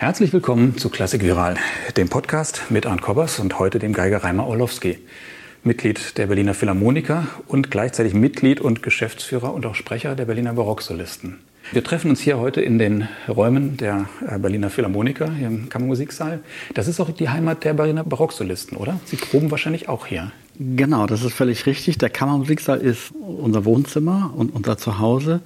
Herzlich willkommen zu Klassik Viral, dem Podcast mit Arndt Kobbers und heute dem Geiger Reimer Orlowski. Mitglied der Berliner Philharmoniker und gleichzeitig Mitglied und Geschäftsführer und auch Sprecher der Berliner Barocksolisten. Wir treffen uns hier heute in den Räumen der äh, Berliner Philharmoniker hier im Kammermusiksaal. Das ist auch die Heimat der Berliner Barocksolisten, oder? Sie proben wahrscheinlich auch hier. Genau, das ist völlig richtig. Der Kammermusiksaal ist unser Wohnzimmer und unser Zuhause.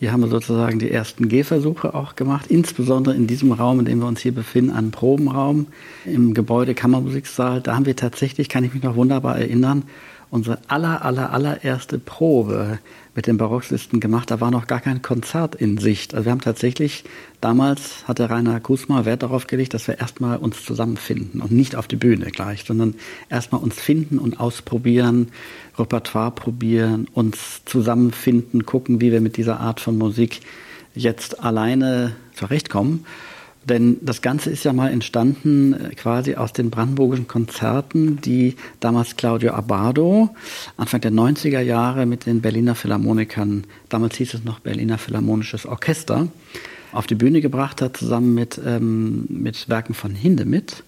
Hier haben wir sozusagen die ersten Gehversuche auch gemacht, insbesondere in diesem Raum, in dem wir uns hier befinden, einen Probenraum im Gebäude Kammermusiksaal. Da haben wir tatsächlich, kann ich mich noch wunderbar erinnern, unsere aller, aller, allererste Probe mit den Barockslisten gemacht. Da war noch gar kein Konzert in Sicht. Also wir haben tatsächlich, damals hatte Rainer Kusma Wert darauf gelegt, dass wir erstmal uns zusammenfinden und nicht auf die Bühne gleich, sondern erstmal uns finden und ausprobieren, Repertoire probieren, uns zusammenfinden, gucken, wie wir mit dieser Art von Musik jetzt alleine zurechtkommen. Denn das Ganze ist ja mal entstanden äh, quasi aus den brandenburgischen Konzerten, die damals Claudio Abbado Anfang der 90er Jahre mit den Berliner Philharmonikern, damals hieß es noch Berliner Philharmonisches Orchester, auf die Bühne gebracht hat, zusammen mit, ähm, mit Werken von Hindemith.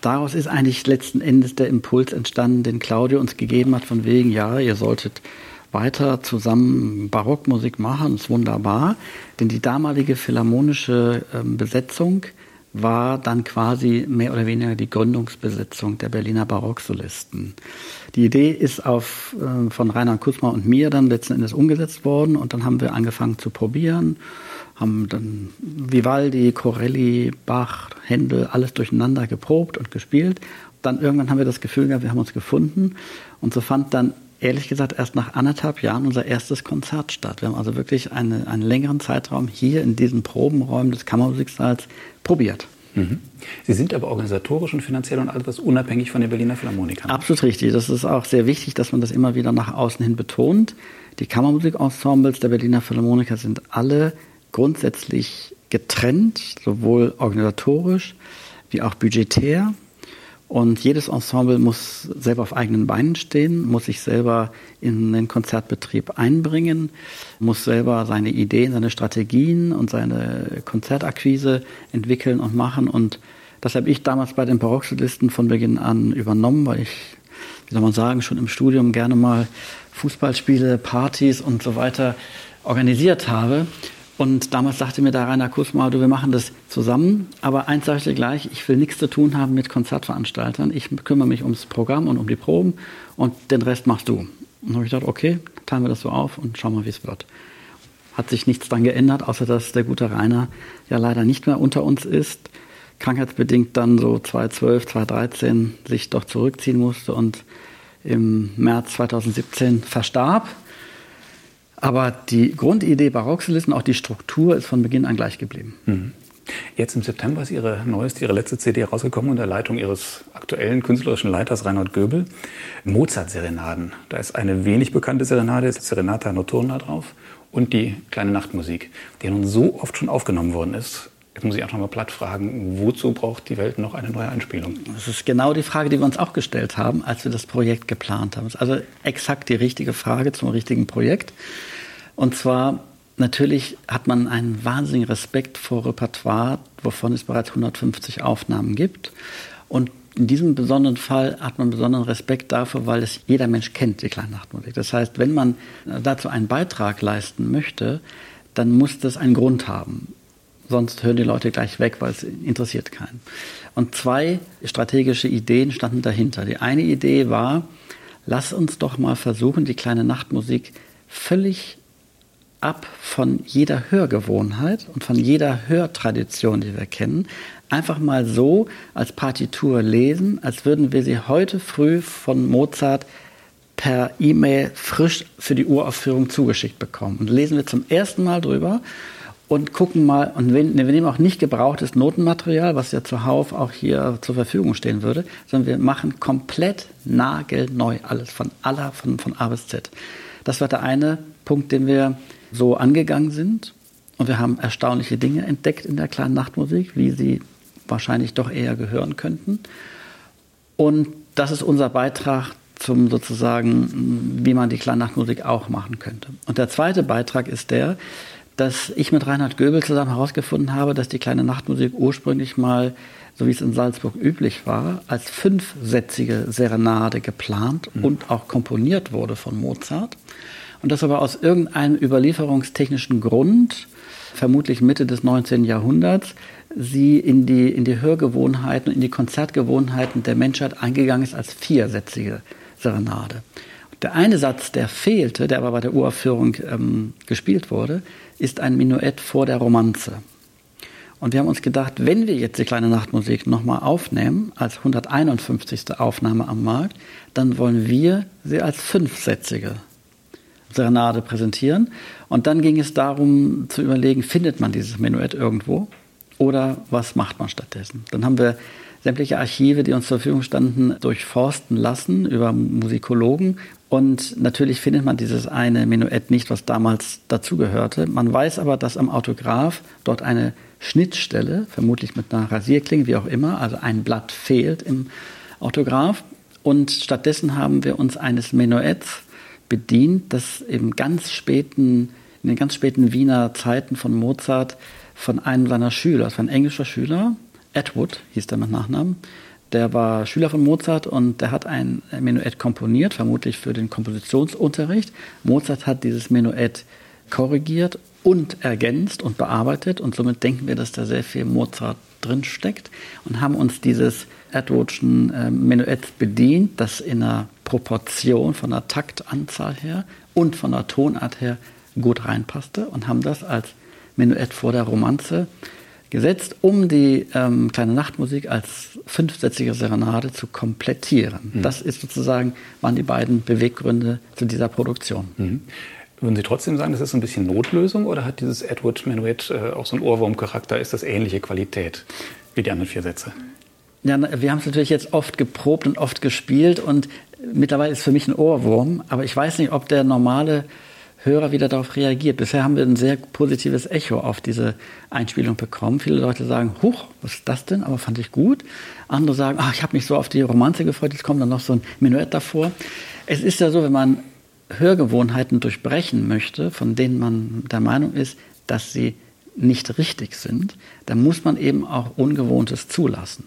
Daraus ist eigentlich letzten Endes der Impuls entstanden, den Claudio uns gegeben hat, von wegen, ja, ihr solltet weiter zusammen Barockmusik machen, ist wunderbar. Denn die damalige philharmonische ähm, Besetzung war dann quasi mehr oder weniger die Gründungsbesetzung der Berliner Barocksolisten. Die Idee ist auf, äh, von Rainer Kusma und mir dann letzten Endes umgesetzt worden und dann haben wir angefangen zu probieren, haben dann Vivaldi, Corelli, Bach, Händel, alles durcheinander geprobt und gespielt. Dann irgendwann haben wir das Gefühl gehabt, wir haben uns gefunden und so fand dann ehrlich gesagt erst nach anderthalb Jahren unser erstes Konzert statt. Wir haben also wirklich eine, einen längeren Zeitraum hier in diesen Probenräumen des Kammermusiksaals probiert. Mhm. Sie sind aber organisatorisch und finanziell und alles unabhängig von den Berliner Philharmonikern. Absolut richtig. Das ist auch sehr wichtig, dass man das immer wieder nach außen hin betont. Die Kammermusikensembles der Berliner Philharmoniker sind alle grundsätzlich getrennt, sowohl organisatorisch wie auch budgetär. Und jedes Ensemble muss selber auf eigenen Beinen stehen, muss sich selber in den Konzertbetrieb einbringen, muss selber seine Ideen, seine Strategien und seine Konzertakquise entwickeln und machen. Und das habe ich damals bei den Barocksolisten von Beginn an übernommen, weil ich, wie soll man sagen, schon im Studium gerne mal Fußballspiele, Partys und so weiter organisiert habe. Und damals sagte mir der Rainer Kusma, du, wir machen das zusammen, aber eins sage ich dir gleich, ich will nichts zu tun haben mit Konzertveranstaltern. Ich kümmere mich ums Programm und um die Proben und den Rest machst du. Und dann habe ich gedacht, okay, teilen wir das so auf und schauen mal, wie es wird. Hat sich nichts dran geändert, außer dass der gute Rainer ja leider nicht mehr unter uns ist. Krankheitsbedingt dann so 2012, 2013 sich doch zurückziehen musste und im März 2017 verstarb. Aber die Grundidee Barocksolisten, auch die Struktur, ist von Beginn an gleich geblieben. Mhm. Jetzt im September ist Ihre neueste, Ihre letzte CD rausgekommen unter Leitung Ihres aktuellen künstlerischen Leiters Reinhard Göbel. Mozart-Serenaden. Da ist eine wenig bekannte Serenade, Serenata Notturna drauf und die kleine Nachtmusik, die nun so oft schon aufgenommen worden ist. Jetzt muss ich einfach mal platt fragen, wozu braucht die Welt noch eine neue Einspielung? Das ist genau die Frage, die wir uns auch gestellt haben, als wir das Projekt geplant haben. Also exakt die richtige Frage zum richtigen Projekt. Und zwar, natürlich hat man einen wahnsinnigen Respekt vor Repertoire, wovon es bereits 150 Aufnahmen gibt. Und in diesem besonderen Fall hat man besonderen Respekt dafür, weil es jeder Mensch kennt, die Kleinnachtmusik. Das heißt, wenn man dazu einen Beitrag leisten möchte, dann muss das einen Grund haben. Sonst hören die Leute gleich weg, weil es interessiert keinen. Und zwei strategische Ideen standen dahinter. Die eine Idee war, lass uns doch mal versuchen, die kleine Nachtmusik völlig ab von jeder Hörgewohnheit und von jeder Hörtradition, die wir kennen, einfach mal so als Partitur lesen, als würden wir sie heute früh von Mozart per E-Mail frisch für die Uraufführung zugeschickt bekommen. Und lesen wir zum ersten Mal drüber und gucken mal, und wir, nehmen auch nicht gebrauchtes Notenmaterial, was ja zuhauf auch hier zur Verfügung stehen würde, sondern wir machen komplett nagelneu alles, von aller, von, von A bis Z. Das war der eine Punkt, den wir so angegangen sind. Und wir haben erstaunliche Dinge entdeckt in der kleinen Nachtmusik, wie sie wahrscheinlich doch eher gehören könnten. Und das ist unser Beitrag zum sozusagen, wie man die kleine Nachtmusik auch machen könnte. Und der zweite Beitrag ist der, dass ich mit Reinhard Göbel zusammen herausgefunden habe, dass die kleine Nachtmusik ursprünglich mal, so wie es in Salzburg üblich war, als fünfsätzige Serenade geplant mhm. und auch komponiert wurde von Mozart. Und das aber aus irgendeinem überlieferungstechnischen Grund, vermutlich Mitte des 19. Jahrhunderts, sie in die, in die Hörgewohnheiten, in die Konzertgewohnheiten der Menschheit eingegangen ist als viersätzige Serenade. Der eine Satz, der fehlte, der aber bei der Uraufführung ähm, gespielt wurde, ist ein Minuett vor der Romanze. Und wir haben uns gedacht, wenn wir jetzt die kleine Nachtmusik nochmal aufnehmen, als 151. Aufnahme am Markt, dann wollen wir sie als fünfsätzige Serenade präsentieren. Und dann ging es darum zu überlegen, findet man dieses Menuett irgendwo oder was macht man stattdessen? Dann haben wir sämtliche Archive, die uns zur Verfügung standen, durchforsten lassen über Musikologen. Und natürlich findet man dieses eine Menuett nicht, was damals dazugehörte. Man weiß aber, dass am Autograph dort eine Schnittstelle, vermutlich mit einer Rasierklinge, wie auch immer, also ein Blatt fehlt im Autograph. Und stattdessen haben wir uns eines Menuetts bedient, das im ganz späten, in den ganz späten Wiener Zeiten von Mozart von einem seiner Schüler, das war ein englischer Schüler, Edward hieß der mit Nachnamen, der war Schüler von Mozart und der hat ein Menuett komponiert, vermutlich für den Kompositionsunterricht. Mozart hat dieses Menuett korrigiert und ergänzt und bearbeitet und somit denken wir, dass da sehr viel Mozart drin steckt und haben uns dieses Edwardschen äh, Menuett bedient, das in einer Proportion von der Taktanzahl her und von der Tonart her gut reinpasste und haben das als Menuett vor der Romanze gesetzt, um die ähm, kleine Nachtmusik als fünfsätzige Serenade zu komplettieren. Mhm. Das ist sozusagen, waren die beiden Beweggründe zu dieser Produktion. Mhm. Würden Sie trotzdem sagen, das ist ein bisschen Notlösung oder hat dieses Edward Menuet äh, auch so einen Ohrwurmcharakter? Ist das ähnliche Qualität wie die anderen vier Sätze? Ja, wir haben es natürlich jetzt oft geprobt und oft gespielt und mittlerweile ist es für mich ein Ohrwurm, aber ich weiß nicht, ob der normale Hörer wieder darauf reagiert. Bisher haben wir ein sehr positives Echo auf diese Einspielung bekommen. Viele Leute sagen, huch, was ist das denn? Aber fand ich gut. Andere sagen, ach, ich habe mich so auf die Romanze gefreut, jetzt kommt dann noch so ein Menuett davor. Es ist ja so, wenn man Hörgewohnheiten durchbrechen möchte, von denen man der Meinung ist, dass sie nicht richtig sind, dann muss man eben auch Ungewohntes zulassen.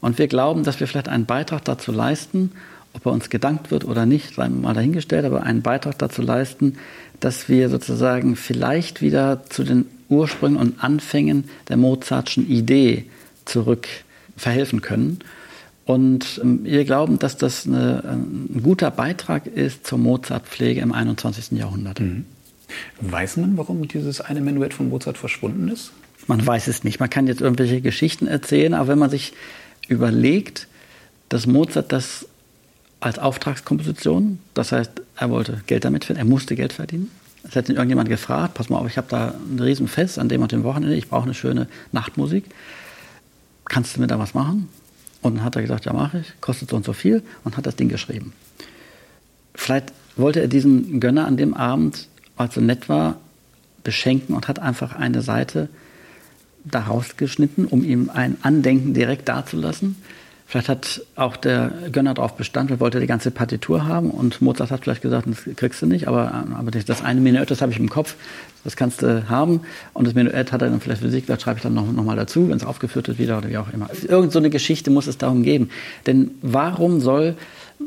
Und wir glauben, dass wir vielleicht einen Beitrag dazu leisten, ob er uns gedankt wird oder nicht, sei mal dahingestellt, aber einen Beitrag dazu leisten, dass wir sozusagen vielleicht wieder zu den Ursprüngen und Anfängen der Mozartschen Idee zurück verhelfen können. Und ähm, wir glauben, dass das eine, ein guter Beitrag ist zur Mozartpflege im 21. Jahrhundert. Mhm. Weiß man, warum dieses eine Menuett von Mozart verschwunden ist? Man weiß es nicht. Man kann jetzt irgendwelche Geschichten erzählen, aber wenn man sich überlegt, dass Mozart das als Auftragskomposition. Das heißt, er wollte Geld damit verdienen, er musste Geld verdienen. Es hat ihn irgendjemand gefragt, pass mal auf, ich habe da ein Riesenfest an dem und dem Wochenende, ich brauche eine schöne Nachtmusik. Kannst du mir da was machen? Und dann hat er gesagt, ja mache ich, kostet so und so viel und hat das Ding geschrieben. Vielleicht wollte er diesen Gönner an dem Abend, als er nett war, beschenken und hat einfach eine Seite daraus geschnitten, um ihm ein Andenken direkt dazulassen. Vielleicht hat auch der Gönner darauf bestanden, er wollte die ganze Partitur haben und Mozart hat vielleicht gesagt, das kriegst du nicht, aber, aber das eine Menuett, das habe ich im Kopf, das kannst du haben. Und das Menuett hat er dann vielleicht für sich gesagt, schreibe ich dann noch, noch dazu, wenn es aufgeführt wird wieder oder wie auch immer. Irgend so eine Geschichte muss es darum geben. Denn warum soll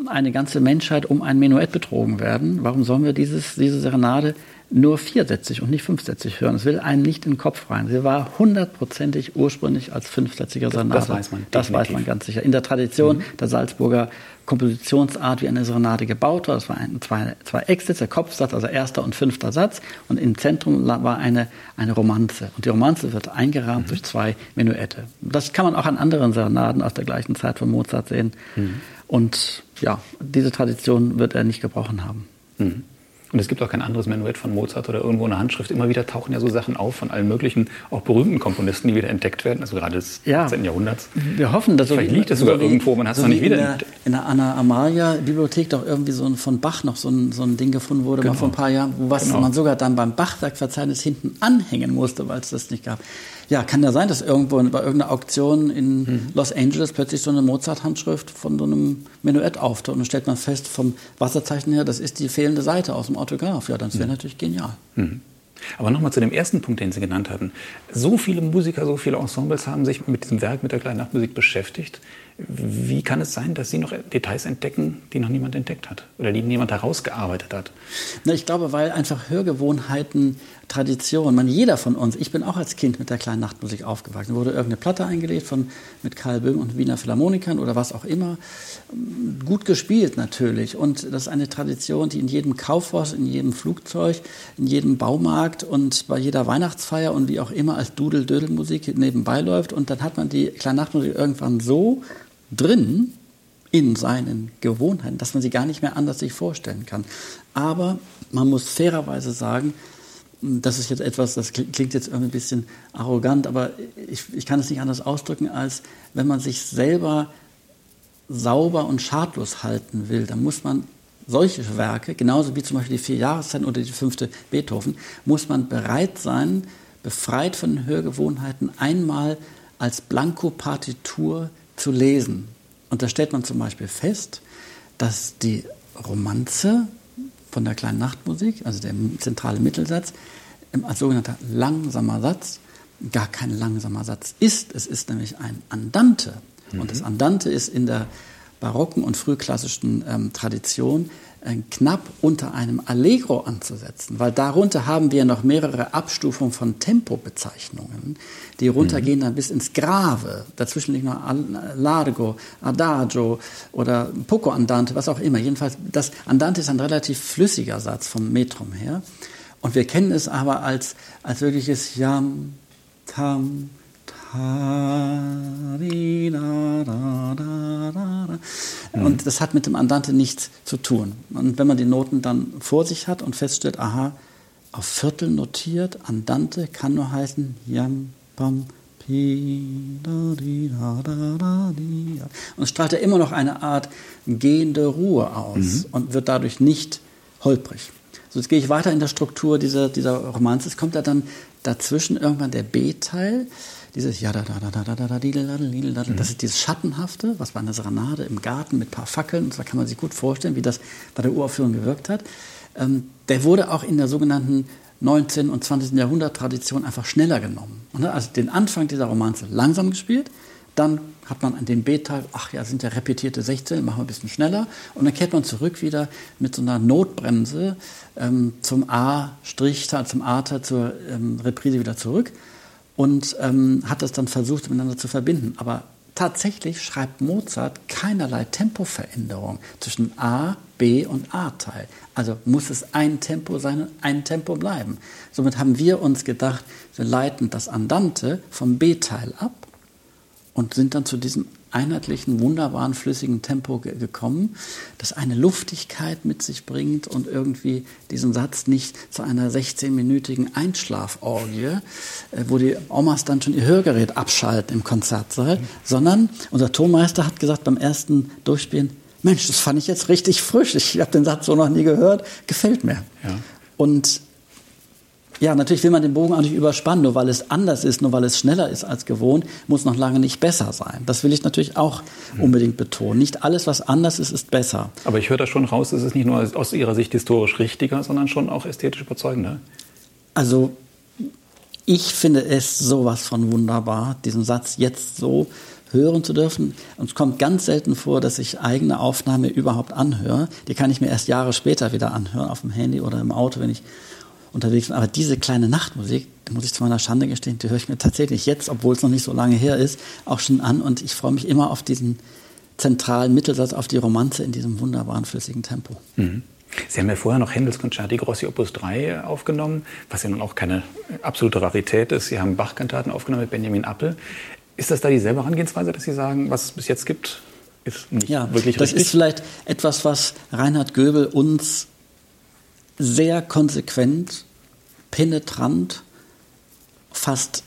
eine ganze Menschheit um ein Menuett betrogen werden? Warum sollen wir dieses, diese Serenade nur viersätzig und nicht fünfsätzig hören. Es will einen nicht in den Kopf rein. Sie war hundertprozentig ursprünglich als fünfsätziger Serenade. Das weiß man. Das definitiv. weiß man ganz sicher. In der Tradition mhm. der Salzburger Kompositionsart, wie eine Serenade gebaut war, das war ein, zwei, zwei Exits, der Kopfsatz, also erster und fünfter Satz. Und im Zentrum war eine, eine Romanze. Und die Romanze wird eingerahmt mhm. durch zwei Menuette. Das kann man auch an anderen Serenaden aus der gleichen Zeit von Mozart sehen. Mhm. Und ja, diese Tradition wird er nicht gebrochen haben. Und es gibt auch kein anderes Menuett von Mozart oder irgendwo eine Handschrift. Immer wieder tauchen ja so Sachen auf von allen möglichen, auch berühmten Komponisten, die wieder entdeckt werden, also gerade des ja. 18. Jahrhunderts. Wir hoffen, dass Vielleicht so liegt es sogar so irgendwo, man hat es so noch nicht wieder in der, in der Anna Amalia Bibliothek doch irgendwie so ein, von Bach noch so ein, so ein Ding gefunden wurde, genau. mal vor ein paar Jahren, was genau. man sogar dann beim Bachwerkverzeichnis hinten anhängen musste, weil es das nicht gab. Ja, kann ja sein, dass irgendwo bei irgendeiner Auktion in mhm. Los Angeles plötzlich so eine Mozart-Handschrift von so einem Menuett auftaucht und dann stellt man fest, vom Wasserzeichen her, das ist die fehlende Seite aus dem Autograph. Ja, das wäre mhm. natürlich genial. Mhm. Aber nochmal zu dem ersten Punkt, den Sie genannt hatten. So viele Musiker, so viele Ensembles haben sich mit diesem Werk, mit der kleinen Nachtmusik beschäftigt. Wie kann es sein, dass Sie noch Details entdecken, die noch niemand entdeckt hat oder die niemand herausgearbeitet hat? Na, ich glaube, weil einfach Hörgewohnheiten, Tradition, man jeder von uns, ich bin auch als Kind mit der kleinen Nachtmusik aufgewachsen, wurde irgendeine Platte eingelegt von mit Karl Böhm und Wiener Philharmonikern oder was auch immer, gut gespielt natürlich. Und das ist eine Tradition, die in jedem Kaufhaus, in jedem Flugzeug, in jedem Baumarkt und bei jeder Weihnachtsfeier und wie auch immer als Dudel-Dödel-Musik nebenbei läuft. Und dann hat man die kleine Nachtmusik irgendwann so drin in seinen Gewohnheiten, dass man sie gar nicht mehr anders sich vorstellen kann. Aber man muss fairerweise sagen, das ist jetzt etwas, das klingt jetzt irgendwie ein bisschen arrogant, aber ich, ich kann es nicht anders ausdrücken, als wenn man sich selber sauber und schadlos halten will, dann muss man solche Werke, genauso wie zum Beispiel die vier Jahreszeiten oder die fünfte Beethoven, muss man bereit sein, befreit von den Hörgewohnheiten, einmal als Blanko-Partitur zu lesen. Und da stellt man zum Beispiel fest, dass die Romanze von der kleinen Nachtmusik, also der zentrale Mittelsatz, als sogenannter langsamer Satz gar kein langsamer Satz ist. Es ist nämlich ein Andante. Mhm. Und das Andante ist in der barocken und frühklassischen ähm, Tradition knapp unter einem Allegro anzusetzen, weil darunter haben wir noch mehrere Abstufungen von Tempobezeichnungen, die runtergehen mhm. dann bis ins Grave. Dazwischen liegt noch Largo, Adagio oder Poco Andante, was auch immer. Jedenfalls, das Andante ist ein relativ flüssiger Satz vom Metrum her. Und wir kennen es aber als, als wirkliches Yam, Tam, und das hat mit dem Andante nichts zu tun. Und wenn man die Noten dann vor sich hat und feststellt, aha, auf Viertel notiert, Andante kann nur heißen Yam, Pam, Pi, da, di, da, da, da, di, Und es strahlt ja immer noch eine Art gehende Ruhe aus mhm. und wird dadurch nicht holprig. So, jetzt gehe ich weiter in der Struktur dieser, dieser Romanze. Es kommt ja dann dazwischen irgendwann der B-Teil dieses ja da da da da da da didel didel didel, das mhm. ist dieses Schattenhafte, was bei einer Serenade im Garten mit ein paar Fackeln, und da kann man sich gut vorstellen, wie das bei der Uraufführung gewirkt hat. Ähm, der wurde auch in der sogenannten 19. und 20. Jahrhundert-Tradition einfach schneller genommen. Man hat also den Anfang dieser Romanze langsam gespielt, dann hat man an dem B-Teil, ach ja, sind ja repetierte 16, machen wir ein bisschen schneller. Und dann kehrt man zurück wieder mit so einer Notbremse ähm, zum A-Teil, zum A-Teil, zur ähm, Reprise wieder zurück und ähm, hat das dann versucht miteinander zu verbinden. Aber tatsächlich schreibt Mozart keinerlei Tempoveränderung zwischen A, B und A-Teil. Also muss es ein Tempo sein und ein Tempo bleiben. Somit haben wir uns gedacht, wir leiten das Andante vom B-Teil ab und sind dann zu diesem einheitlichen, wunderbaren, flüssigen Tempo ge gekommen, das eine Luftigkeit mit sich bringt und irgendwie diesen Satz nicht zu einer 16-minütigen Einschlaforgie, äh, wo die Omas dann schon ihr Hörgerät abschalten im Konzertsaal, mhm. sondern unser Tonmeister hat gesagt beim ersten Durchspielen, Mensch, das fand ich jetzt richtig frisch. Ich habe den Satz so noch nie gehört, gefällt mir. Ja. Und ja, natürlich will man den Bogen auch nicht überspannen, nur weil es anders ist, nur weil es schneller ist als gewohnt, muss noch lange nicht besser sein. Das will ich natürlich auch hm. unbedingt betonen. Nicht alles, was anders ist, ist besser. Aber ich höre da schon raus, es ist nicht nur aus Ihrer Sicht historisch richtiger, sondern schon auch ästhetisch überzeugender. Also ich finde es sowas von wunderbar, diesen Satz jetzt so hören zu dürfen. Und es kommt ganz selten vor, dass ich eigene Aufnahme überhaupt anhöre. Die kann ich mir erst Jahre später wieder anhören, auf dem Handy oder im Auto, wenn ich unterwegs bin. Aber diese kleine Nachtmusik, da muss ich zu meiner Schande gestehen, die höre ich mir tatsächlich jetzt, obwohl es noch nicht so lange her ist, auch schon an. Und ich freue mich immer auf diesen zentralen Mittelsatz, auf die Romanze in diesem wunderbaren, flüssigen Tempo. Mhm. Sie haben ja vorher noch Händels Concerti Grossi Opus 3 aufgenommen, was ja nun auch keine absolute Rarität ist. Sie haben Bach-Kantaten aufgenommen mit Benjamin Appel. Ist das da dieselbe Herangehensweise, dass Sie sagen, was es bis jetzt gibt, ist nicht ja, wirklich richtig? Das ist vielleicht etwas, was Reinhard Göbel uns sehr konsequent, penetrant, fast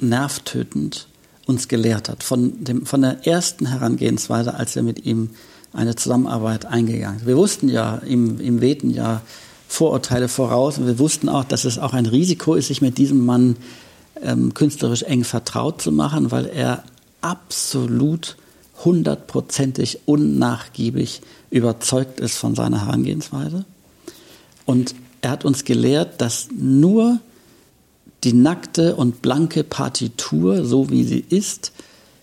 nervtötend uns gelehrt hat. Von, dem, von der ersten Herangehensweise, als wir mit ihm eine Zusammenarbeit eingegangen sind. Wir wussten ja, ihm, ihm wehten ja Vorurteile voraus und wir wussten auch, dass es auch ein Risiko ist, sich mit diesem Mann ähm, künstlerisch eng vertraut zu machen, weil er absolut hundertprozentig unnachgiebig überzeugt ist von seiner Herangehensweise. Und er hat uns gelehrt, dass nur die nackte und blanke Partitur, so wie sie ist,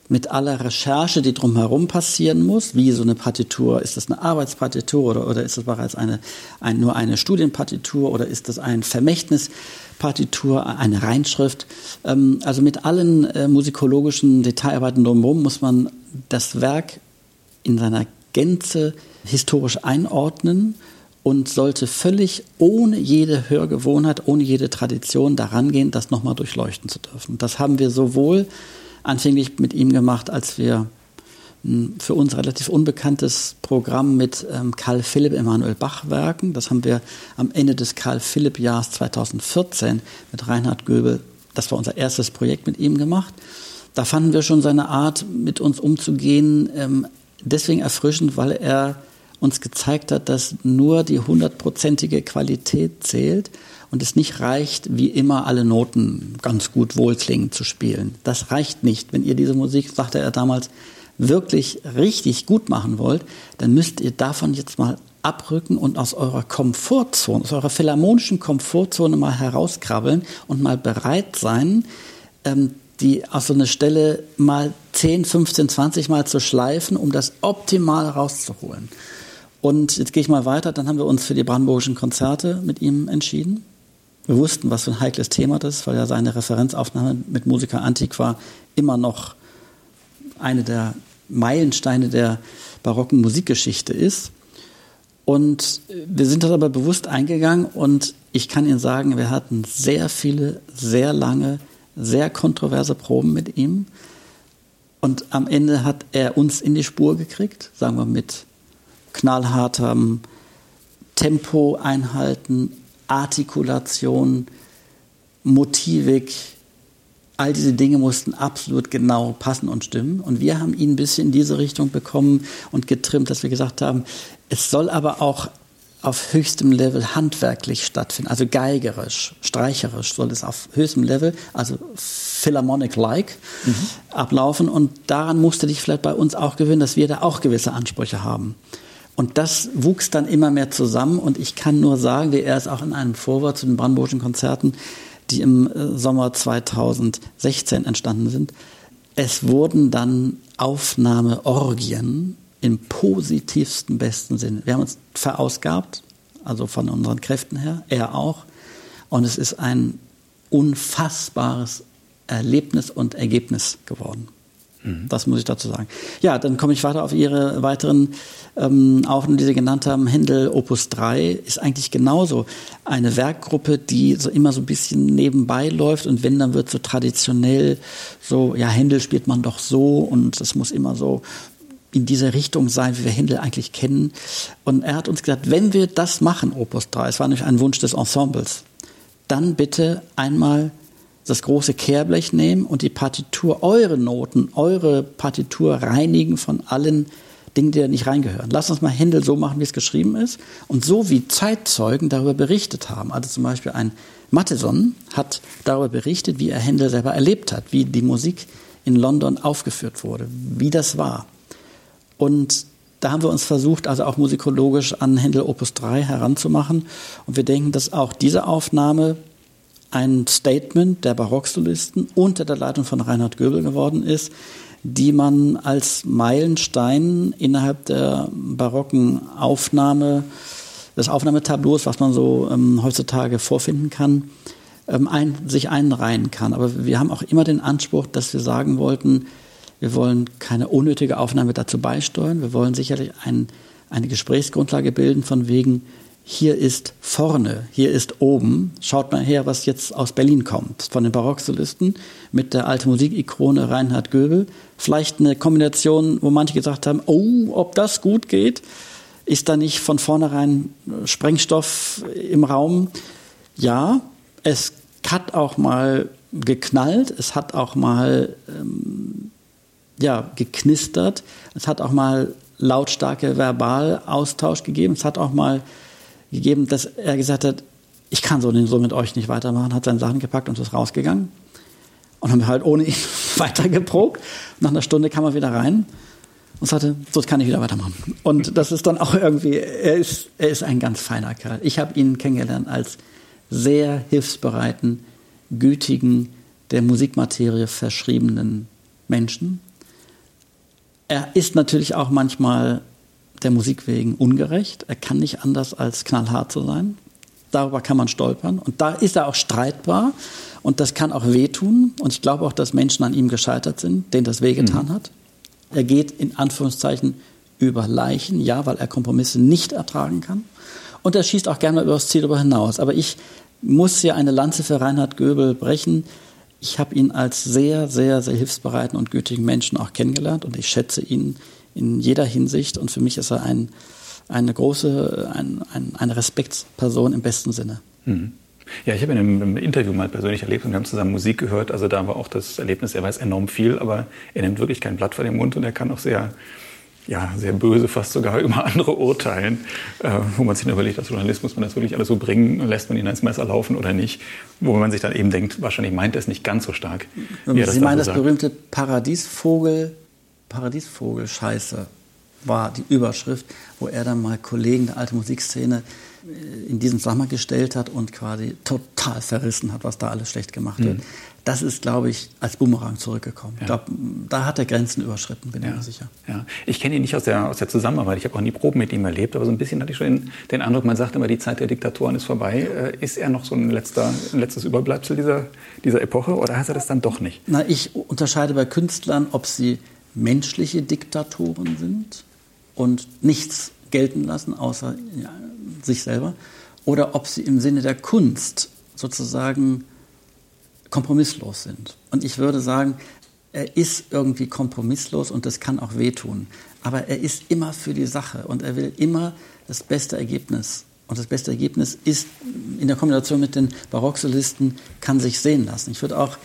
mit aller Recherche, die drumherum passieren muss, wie so eine Partitur, ist das eine Arbeitspartitur oder, oder ist das bereits eine, ein, nur eine Studienpartitur oder ist das ein Vermächtnispartitur, eine Reinschrift? Ähm, also mit allen äh, musikologischen Detailarbeiten drumherum muss man das Werk in seiner Gänze historisch einordnen und sollte völlig ohne jede Hörgewohnheit, ohne jede Tradition daran gehen, das nochmal durchleuchten zu dürfen. Das haben wir sowohl anfänglich mit ihm gemacht, als wir ein für uns relativ unbekanntes Programm mit ähm, Karl Philipp Emanuel Bach Werken. Das haben wir am Ende des Karl Philipp Jahres 2014 mit Reinhard Göbel, das war unser erstes Projekt mit ihm gemacht. Da fanden wir schon seine Art, mit uns umzugehen, ähm, deswegen erfrischend, weil er uns gezeigt hat, dass nur die hundertprozentige Qualität zählt und es nicht reicht, wie immer alle Noten ganz gut wohlklingend zu spielen. Das reicht nicht. Wenn ihr diese Musik, sagte er damals, wirklich richtig gut machen wollt, dann müsst ihr davon jetzt mal abrücken und aus eurer Komfortzone, aus eurer philharmonischen Komfortzone mal herauskrabbeln und mal bereit sein, ähm, die aus so einer Stelle mal 10, 15, 20 Mal zu schleifen, um das optimal rauszuholen. Und jetzt gehe ich mal weiter. Dann haben wir uns für die brandenburgischen Konzerte mit ihm entschieden. Wir wussten, was für ein heikles Thema das ist, weil ja seine Referenzaufnahme mit Musiker Antiqua immer noch eine der Meilensteine der barocken Musikgeschichte ist. Und wir sind das aber bewusst eingegangen und ich kann Ihnen sagen, wir hatten sehr viele, sehr lange, sehr kontroverse Proben mit ihm. Und am Ende hat er uns in die Spur gekriegt, sagen wir mit knallhartem Tempo einhalten, Artikulation, Motivik, all diese Dinge mussten absolut genau passen und stimmen. Und wir haben ihn ein bisschen in diese Richtung bekommen und getrimmt, dass wir gesagt haben, es soll aber auch auf höchstem Level handwerklich stattfinden, also geigerisch, streicherisch soll es auf höchstem Level, also Philharmonic-like, mhm. ablaufen. Und daran musste dich vielleicht bei uns auch gewöhnen, dass wir da auch gewisse Ansprüche haben. Und das wuchs dann immer mehr zusammen und ich kann nur sagen, wie er es auch in einem Vorwort zu den Brandenburgischen Konzerten, die im äh, Sommer 2016 entstanden sind, es wurden dann Aufnahmeorgien im positivsten besten Sinne. Wir haben uns verausgabt, also von unseren Kräften her, er auch. Und es ist ein unfassbares Erlebnis und Ergebnis geworden. Mhm. Das muss ich dazu sagen. Ja, dann komme ich weiter auf Ihre weiteren ähm, Aufnahmen, die Sie genannt haben. Händel Opus 3 ist eigentlich genauso eine Werkgruppe, die so immer so ein bisschen nebenbei läuft und wenn, dann wird so traditionell so, ja, Händel spielt man doch so und es muss immer so in dieser Richtung sein, wie wir Händel eigentlich kennen. Und er hat uns gesagt, wenn wir das machen, Opus 3, es war nämlich ein Wunsch des Ensembles, dann bitte einmal das große Kehrblech nehmen und die Partitur, eure Noten, eure Partitur reinigen von allen Dingen, die da nicht reingehören. Lass uns mal Händel so machen, wie es geschrieben ist. Und so wie Zeitzeugen darüber berichtet haben. Also zum Beispiel ein Matheson hat darüber berichtet, wie er Händel selber erlebt hat, wie die Musik in London aufgeführt wurde, wie das war. Und da haben wir uns versucht, also auch musikologisch an Händel Opus 3 heranzumachen. Und wir denken, dass auch diese Aufnahme ein Statement der Barocksolisten unter der Leitung von Reinhard Göbel geworden ist, die man als Meilenstein innerhalb der barocken Aufnahme, des Aufnahmetableaus, was man so ähm, heutzutage vorfinden kann, ähm, ein, sich einreihen kann. Aber wir haben auch immer den Anspruch, dass wir sagen wollten, wir wollen keine unnötige Aufnahme dazu beisteuern. Wir wollen sicherlich ein, eine Gesprächsgrundlage bilden von wegen, hier ist vorne, hier ist oben. Schaut mal her, was jetzt aus Berlin kommt. Von den Barocksolisten mit der alte Musikikone Reinhard Göbel. Vielleicht eine Kombination, wo manche gesagt haben, oh, ob das gut geht. Ist da nicht von vornherein Sprengstoff im Raum? Ja, es hat auch mal geknallt, es hat auch mal ähm, ja, geknistert, es hat auch mal lautstarke Verbalaustausch gegeben, es hat auch mal gegeben, dass er gesagt hat, ich kann so, so mit euch nicht weitermachen, hat seine Sachen gepackt und ist rausgegangen. Und haben halt ohne ihn weitergeprobt. Nach einer Stunde kam er wieder rein und sagte, so kann ich wieder weitermachen. Und das ist dann auch irgendwie, er ist, er ist ein ganz feiner Kerl. Ich habe ihn kennengelernt als sehr hilfsbereiten, gütigen, der Musikmaterie verschriebenen Menschen. Er ist natürlich auch manchmal der Musik wegen ungerecht. Er kann nicht anders als knallhart zu sein. Darüber kann man stolpern. Und da ist er auch streitbar. Und das kann auch wehtun. Und ich glaube auch, dass Menschen an ihm gescheitert sind, denen das wehgetan mhm. hat. Er geht in Anführungszeichen über Leichen, ja, weil er Kompromisse nicht ertragen kann. Und er schießt auch gerne über das Ziel darüber hinaus. Aber ich muss hier eine Lanze für Reinhard Göbel brechen. Ich habe ihn als sehr, sehr, sehr hilfsbereiten und gütigen Menschen auch kennengelernt und ich schätze ihn in jeder Hinsicht. Und für mich ist er ein, eine große, ein, ein, eine Respektsperson im besten Sinne. Mhm. Ja, ich habe ihn im Interview mal persönlich erlebt und wir haben zusammen Musik gehört. Also da war auch das Erlebnis, er weiß enorm viel, aber er nimmt wirklich kein Blatt vor den Mund und er kann auch sehr, ja, sehr böse fast sogar über andere urteilen, äh, wo man sich dann überlegt, als Journalist muss man das wirklich alles so bringen, lässt man ihn ans Messer laufen oder nicht, wo man sich dann eben denkt, wahrscheinlich meint er es nicht ganz so stark. Sie das meinen das, das berühmte Paradiesvogel, Paradiesvogel-Scheiße war die Überschrift, wo er dann mal Kollegen der alten Musikszene äh, in diesen Sommer gestellt hat und quasi total verrissen hat, was da alles schlecht gemacht wird. Mhm. Das ist, glaube ich, als Boomerang zurückgekommen. Ja. Ich glaube, da hat er Grenzen überschritten, bin ich mir sicher. Ja. Ich kenne ihn nicht aus der, aus der Zusammenarbeit. Ich habe auch nie Proben mit ihm erlebt, aber so ein bisschen hatte ich schon den, den Eindruck, man sagt immer, die Zeit der Diktatoren ist vorbei. Äh, ist er noch so ein, letzter, ein letztes Überbleibsel dieser, dieser Epoche oder hat er das dann doch nicht? Na, ich unterscheide bei Künstlern, ob sie menschliche Diktatoren sind und nichts gelten lassen, außer ja, sich selber, oder ob sie im Sinne der Kunst sozusagen kompromisslos sind. Und ich würde sagen, er ist irgendwie kompromisslos und das kann auch wehtun. Aber er ist immer für die Sache und er will immer das beste Ergebnis. Und das beste Ergebnis ist in der Kombination mit den Barocksolisten kann sich sehen lassen. Ich würde auch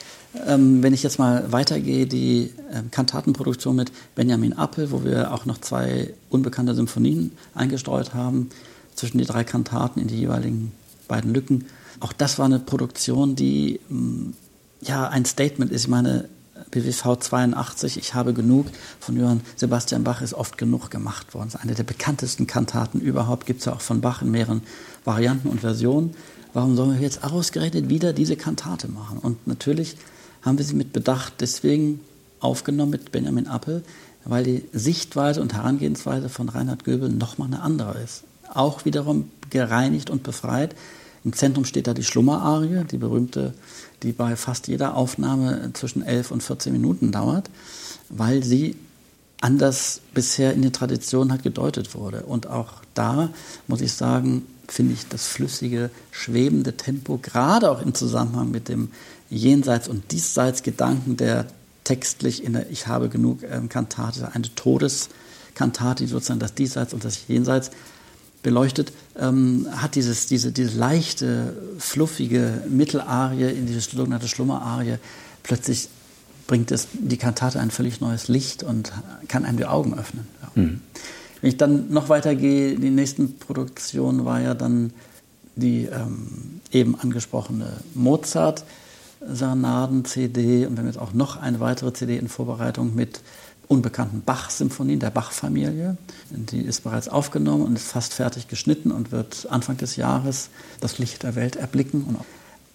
ähm, wenn ich jetzt mal weitergehe, die ähm, Kantatenproduktion mit Benjamin Appel, wo wir auch noch zwei unbekannte Symphonien eingestreut haben, zwischen die drei Kantaten in die jeweiligen beiden Lücken. Auch das war eine Produktion, die ähm, ja ein Statement ist. Ich meine, BWV 82, Ich habe genug von Johann Sebastian Bach ist oft genug gemacht worden. Das ist eine der bekanntesten Kantaten überhaupt, gibt es ja auch von Bach in mehreren Varianten und Versionen. Warum sollen wir jetzt ausgerechnet wieder diese Kantate machen? Und natürlich haben wir sie mit Bedacht deswegen aufgenommen mit Benjamin Appel, weil die Sichtweise und Herangehensweise von Reinhard Göbel nochmal eine andere ist. Auch wiederum gereinigt und befreit. Im Zentrum steht da die Schlummerarie, die berühmte, die bei fast jeder Aufnahme zwischen 11 und 14 Minuten dauert, weil sie anders bisher in der Tradition halt gedeutet wurde. Und auch da muss ich sagen, finde ich das flüssige, schwebende Tempo, gerade auch im Zusammenhang mit dem Jenseits- und Diesseits-Gedanken, der textlich in der Ich habe genug ähm, Kantate, eine Todeskantate, die sozusagen das Diesseits und das Jenseits beleuchtet, ähm, hat dieses, diese, diese leichte, fluffige Mittelarie, in diese sogenannte Schlummerarie, plötzlich bringt es die Kantate ein völlig neues Licht und kann einem die Augen öffnen. Ja. Mhm. Wenn ich dann noch weitergehe, die nächsten Produktion war ja dann die ähm, eben angesprochene Mozart. Sarnaden-CD und wir haben jetzt auch noch eine weitere CD in Vorbereitung mit unbekannten Bach-Symphonien der Bach-Familie. Die ist bereits aufgenommen und ist fast fertig geschnitten und wird Anfang des Jahres das Licht der Welt erblicken. Und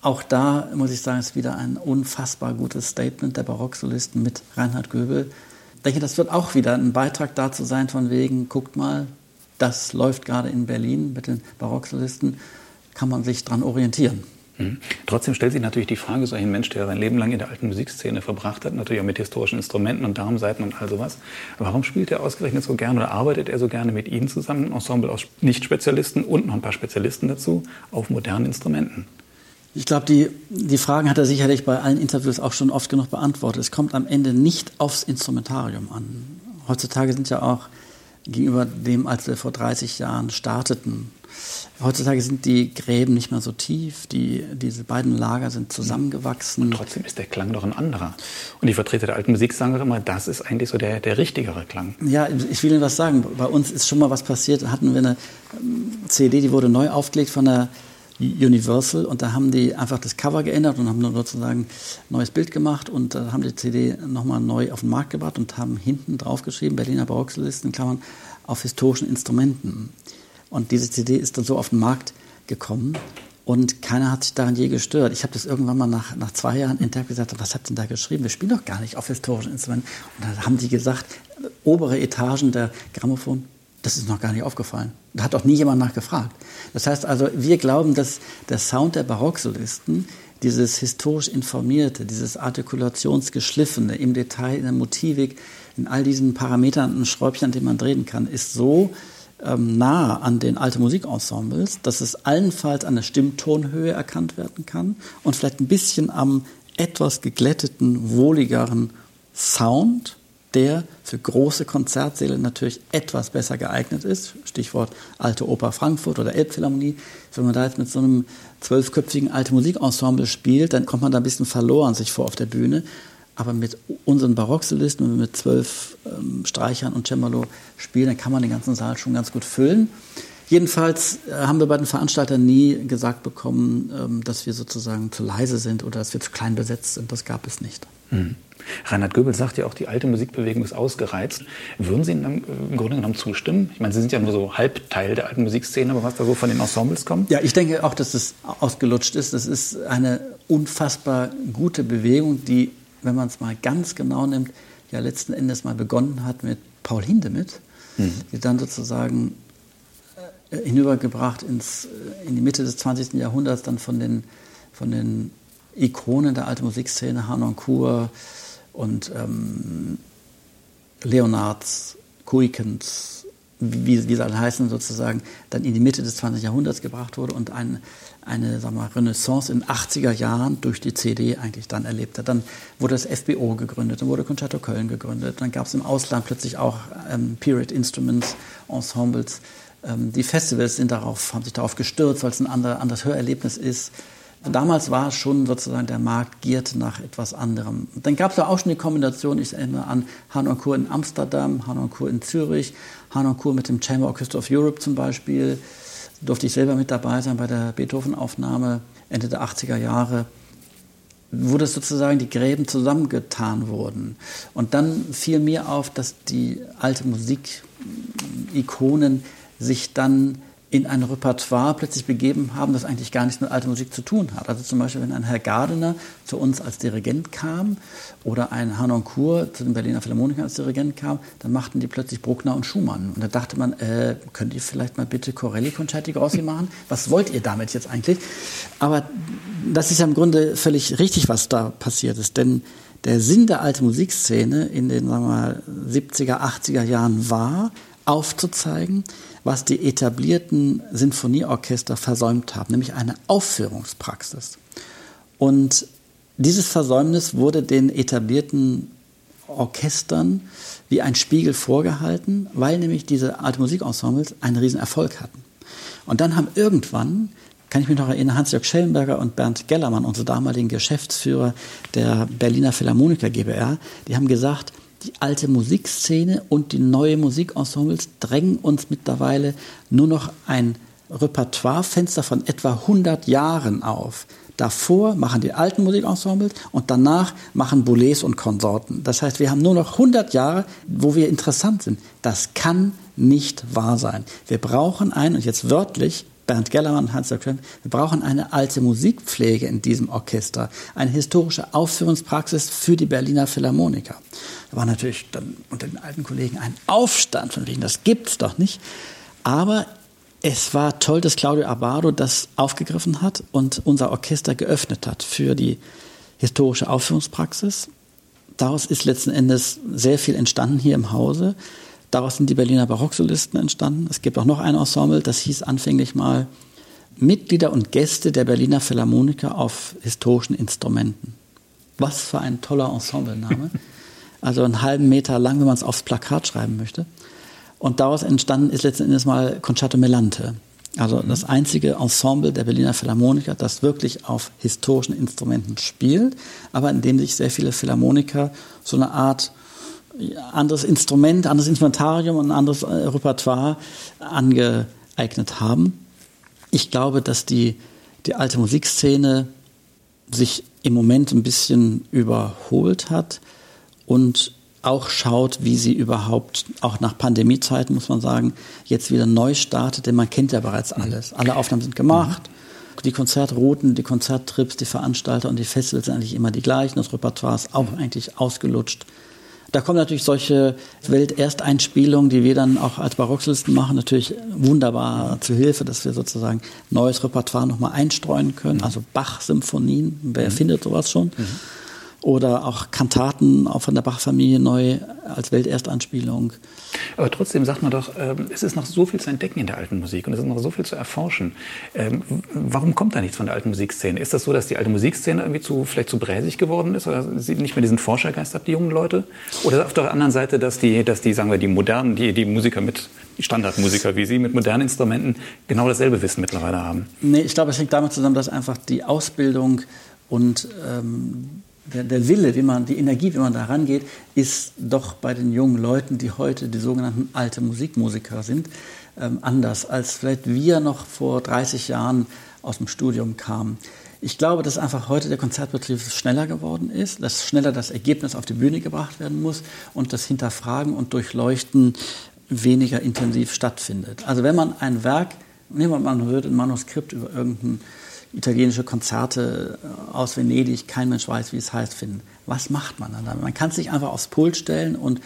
auch da muss ich sagen, ist wieder ein unfassbar gutes Statement der Barocksolisten mit Reinhard Göbel. Ich denke, das wird auch wieder ein Beitrag dazu sein, von wegen, guckt mal, das läuft gerade in Berlin mit den Barocksolisten, kann man sich daran orientieren. Mhm. Trotzdem stellt sich natürlich die Frage, so ein Mensch, der sein Leben lang in der alten Musikszene verbracht hat, natürlich auch mit historischen Instrumenten und Darmseiten und all sowas, warum spielt er ausgerechnet so gerne oder arbeitet er so gerne mit Ihnen zusammen, ein Ensemble aus Nicht-Spezialisten und noch ein paar Spezialisten dazu, auf modernen Instrumenten? Ich glaube, die, die Fragen hat er sicherlich bei allen Interviews auch schon oft genug beantwortet. Es kommt am Ende nicht aufs Instrumentarium an. Heutzutage sind ja auch gegenüber dem, als wir vor 30 Jahren starteten, Heutzutage sind die Gräben nicht mehr so tief, die, diese beiden Lager sind zusammengewachsen. Und trotzdem ist der Klang doch ein anderer. Und die Vertreter der alten Musik sagen immer, das ist eigentlich so der, der richtigere Klang. Ja, ich will Ihnen was sagen. Bei uns ist schon mal was passiert. Da hatten wir eine ähm, CD, die wurde neu aufgelegt von der Universal und da haben die einfach das Cover geändert und haben nur sozusagen ein neues Bild gemacht und äh, haben die CD nochmal neu auf den Markt gebracht und haben hinten drauf geschrieben, Berliner Barocksolisten, Klammern, auf historischen Instrumenten. Und diese CD ist dann so auf den Markt gekommen und keiner hat sich daran je gestört. Ich habe das irgendwann mal nach, nach zwei Jahren entdeckt gesagt, was hat denn da geschrieben? Wir spielen doch gar nicht auf historischen Instrumenten. Und dann haben die gesagt, obere Etagen der Grammophon das ist noch gar nicht aufgefallen. Da hat auch nie jemand nachgefragt. Das heißt also, wir glauben, dass der Sound der Barocksolisten, dieses historisch informierte, dieses artikulationsgeschliffene, im Detail, in der Motivik, in all diesen Parametern und Schräubchen, an denen man drehen kann, ist so ähm, nah an den alten Musikensembles, dass es allenfalls an der Stimmtonhöhe erkannt werden kann und vielleicht ein bisschen am etwas geglätteten, wohligeren Sound der für große Konzertsäle natürlich etwas besser geeignet ist. Stichwort Alte Oper Frankfurt oder Elbphilharmonie. Wenn man da jetzt mit so einem zwölfköpfigen alte Musikensemble spielt, dann kommt man da ein bisschen verloren sich vor auf der Bühne. Aber mit unseren Barocksolisten, wenn wir mit zwölf ähm, Streichern und Cembalo spielen, dann kann man den ganzen Saal schon ganz gut füllen. Jedenfalls äh, haben wir bei den Veranstaltern nie gesagt bekommen, ähm, dass wir sozusagen zu leise sind oder dass wir zu klein besetzt sind. Das gab es nicht. Mhm. Reinhard Goebel sagt ja auch, die alte Musikbewegung ist ausgereizt. Würden Sie ihm im Grunde genommen zustimmen? Ich meine, Sie sind ja nur so Halbteil der alten Musikszene, aber was da so von den Ensembles kommt? Ja, ich denke auch, dass es ausgelutscht ist. Das ist eine unfassbar gute Bewegung, die, wenn man es mal ganz genau nimmt, ja letzten Endes mal begonnen hat mit Paul Hindemith, mhm. die dann sozusagen äh, hinübergebracht ins, äh, in die Mitte des 20. Jahrhunderts dann von den, von den Ikonen der alten Musikszene, Hanon Kur, und ähm, Leonards, Kuikens, wie, wie sie alle heißen, sozusagen, dann in die Mitte des 20. Jahrhunderts gebracht wurde und ein, eine sagen wir, Renaissance in den 80er Jahren durch die CD eigentlich dann erlebt hat. Dann wurde das FBO gegründet, dann wurde Concerto Köln gegründet, dann gab es im Ausland plötzlich auch ähm, Period Instruments, Ensembles. Ähm, die Festivals sind darauf, haben sich darauf gestürzt, weil es ein anderer, anderes Hörerlebnis ist. Damals war schon sozusagen der Markt giert nach etwas anderem. Dann gab es auch schon die Kombination, ich erinnere an Hanon Kur in Amsterdam, Hanon Kur in Zürich, Hanon Kur mit dem Chamber Orchestra of Europe zum Beispiel. Da durfte ich selber mit dabei sein bei der Beethoven-Aufnahme Ende der 80er Jahre wo das sozusagen die Gräben zusammengetan wurden. Und dann fiel mir auf, dass die alte Musikikonen sich dann in ein Repertoire plötzlich begeben haben, das eigentlich gar nichts mit alter Musik zu tun hat. Also zum Beispiel, wenn ein Herr Gardener zu uns als Dirigent kam oder ein Hanon Kur zu den Berliner Philharmonikern als Dirigent kam, dann machten die plötzlich Bruckner und Schumann. Und da dachte man, äh, könnt ihr vielleicht mal bitte Corelli Concerti Grossi machen? Was wollt ihr damit jetzt eigentlich? Aber das ist ja im Grunde völlig richtig, was da passiert ist, denn der Sinn der alten Musikszene in den sagen wir mal, 70er, 80er Jahren war, aufzuzeigen, was die etablierten Sinfonieorchester versäumt haben, nämlich eine Aufführungspraxis. Und dieses Versäumnis wurde den etablierten Orchestern wie ein Spiegel vorgehalten, weil nämlich diese alte Musikensembles einen riesen Erfolg hatten. Und dann haben irgendwann, kann ich mich noch erinnern, Hans-Jörg Schellenberger und Bernd Gellermann, unsere damaligen Geschäftsführer der Berliner Philharmoniker GbR, die haben gesagt, die alte Musikszene und die neue Musikensembles drängen uns mittlerweile nur noch ein Repertoirefenster von etwa 100 Jahren auf. Davor machen die alten Musikensembles und danach machen Boulez und Konsorten. Das heißt, wir haben nur noch 100 Jahre, wo wir interessant sind. Das kann nicht wahr sein. Wir brauchen ein, und jetzt wörtlich, Bernd Gellermann, Hans-Jörg Schwem, wir brauchen eine alte Musikpflege in diesem Orchester, eine historische Aufführungspraxis für die Berliner Philharmoniker. Da war natürlich dann unter den alten Kollegen ein Aufstand von wegen, das gibt's doch nicht. Aber es war toll, dass Claudio Abado das aufgegriffen hat und unser Orchester geöffnet hat für die historische Aufführungspraxis. Daraus ist letzten Endes sehr viel entstanden hier im Hause. Daraus sind die Berliner Barocksolisten entstanden. Es gibt auch noch ein Ensemble, das hieß anfänglich mal Mitglieder und Gäste der Berliner Philharmoniker auf historischen Instrumenten. Was für ein toller Ensemblename. Also einen halben Meter lang, wenn man es aufs Plakat schreiben möchte. Und daraus entstanden ist letzten Endes mal Concerto Melante. Also das einzige Ensemble der Berliner Philharmoniker, das wirklich auf historischen Instrumenten spielt, aber in dem sich sehr viele Philharmoniker so eine Art anderes Instrument, anderes Instrumentarium und ein anderes äh, Repertoire angeeignet haben. Ich glaube, dass die die alte Musikszene sich im Moment ein bisschen überholt hat und auch schaut, wie sie überhaupt, auch nach Pandemiezeiten muss man sagen, jetzt wieder neu startet, denn man kennt ja bereits mhm. alles. Alle Aufnahmen sind gemacht. Die Konzertrouten, die Konzerttrips, die Veranstalter und die Festivals sind eigentlich immer die gleichen. Das Repertoire ist auch eigentlich ausgelutscht. Da kommen natürlich solche Weltersteinspielungen, die wir dann auch als Barocksolisten machen, natürlich wunderbar zu Hilfe, dass wir sozusagen neues Repertoire nochmal einstreuen können. Mhm. Also Bach-Symphonien, wer mhm. findet sowas schon? Mhm oder auch Kantaten auch von der Bach-Familie neu als Welterstanspielung. Aber trotzdem sagt man doch, ähm, es ist noch so viel zu entdecken in der alten Musik und es ist noch so viel zu erforschen. Ähm, warum kommt da nichts von der alten Musikszene? Ist das so, dass die alte Musikszene irgendwie zu, vielleicht zu bräsig geworden ist oder sie nicht mehr diesen Forschergeist hat, die jungen Leute? Oder auf der anderen Seite, dass die, dass die sagen wir, die modernen, die, die Musiker mit, die Standardmusiker wie Sie mit modernen Instrumenten genau dasselbe Wissen mittlerweile haben? Nee, ich glaube, es hängt damit zusammen, dass einfach die Ausbildung und ähm, der, der, Wille, wie man, die Energie, wie man da rangeht, ist doch bei den jungen Leuten, die heute die sogenannten alte Musikmusiker sind, ähm, anders, als vielleicht wir noch vor 30 Jahren aus dem Studium kamen. Ich glaube, dass einfach heute der Konzertbetrieb schneller geworden ist, dass schneller das Ergebnis auf die Bühne gebracht werden muss und das Hinterfragen und Durchleuchten weniger intensiv stattfindet. Also wenn man ein Werk, nehmen wir mal ein Manuskript über irgendeinen italienische Konzerte äh, aus Venedig, kein Mensch weiß, wie es heißt, finden. Was macht man dann damit? Man kann sich einfach aufs Pult stellen und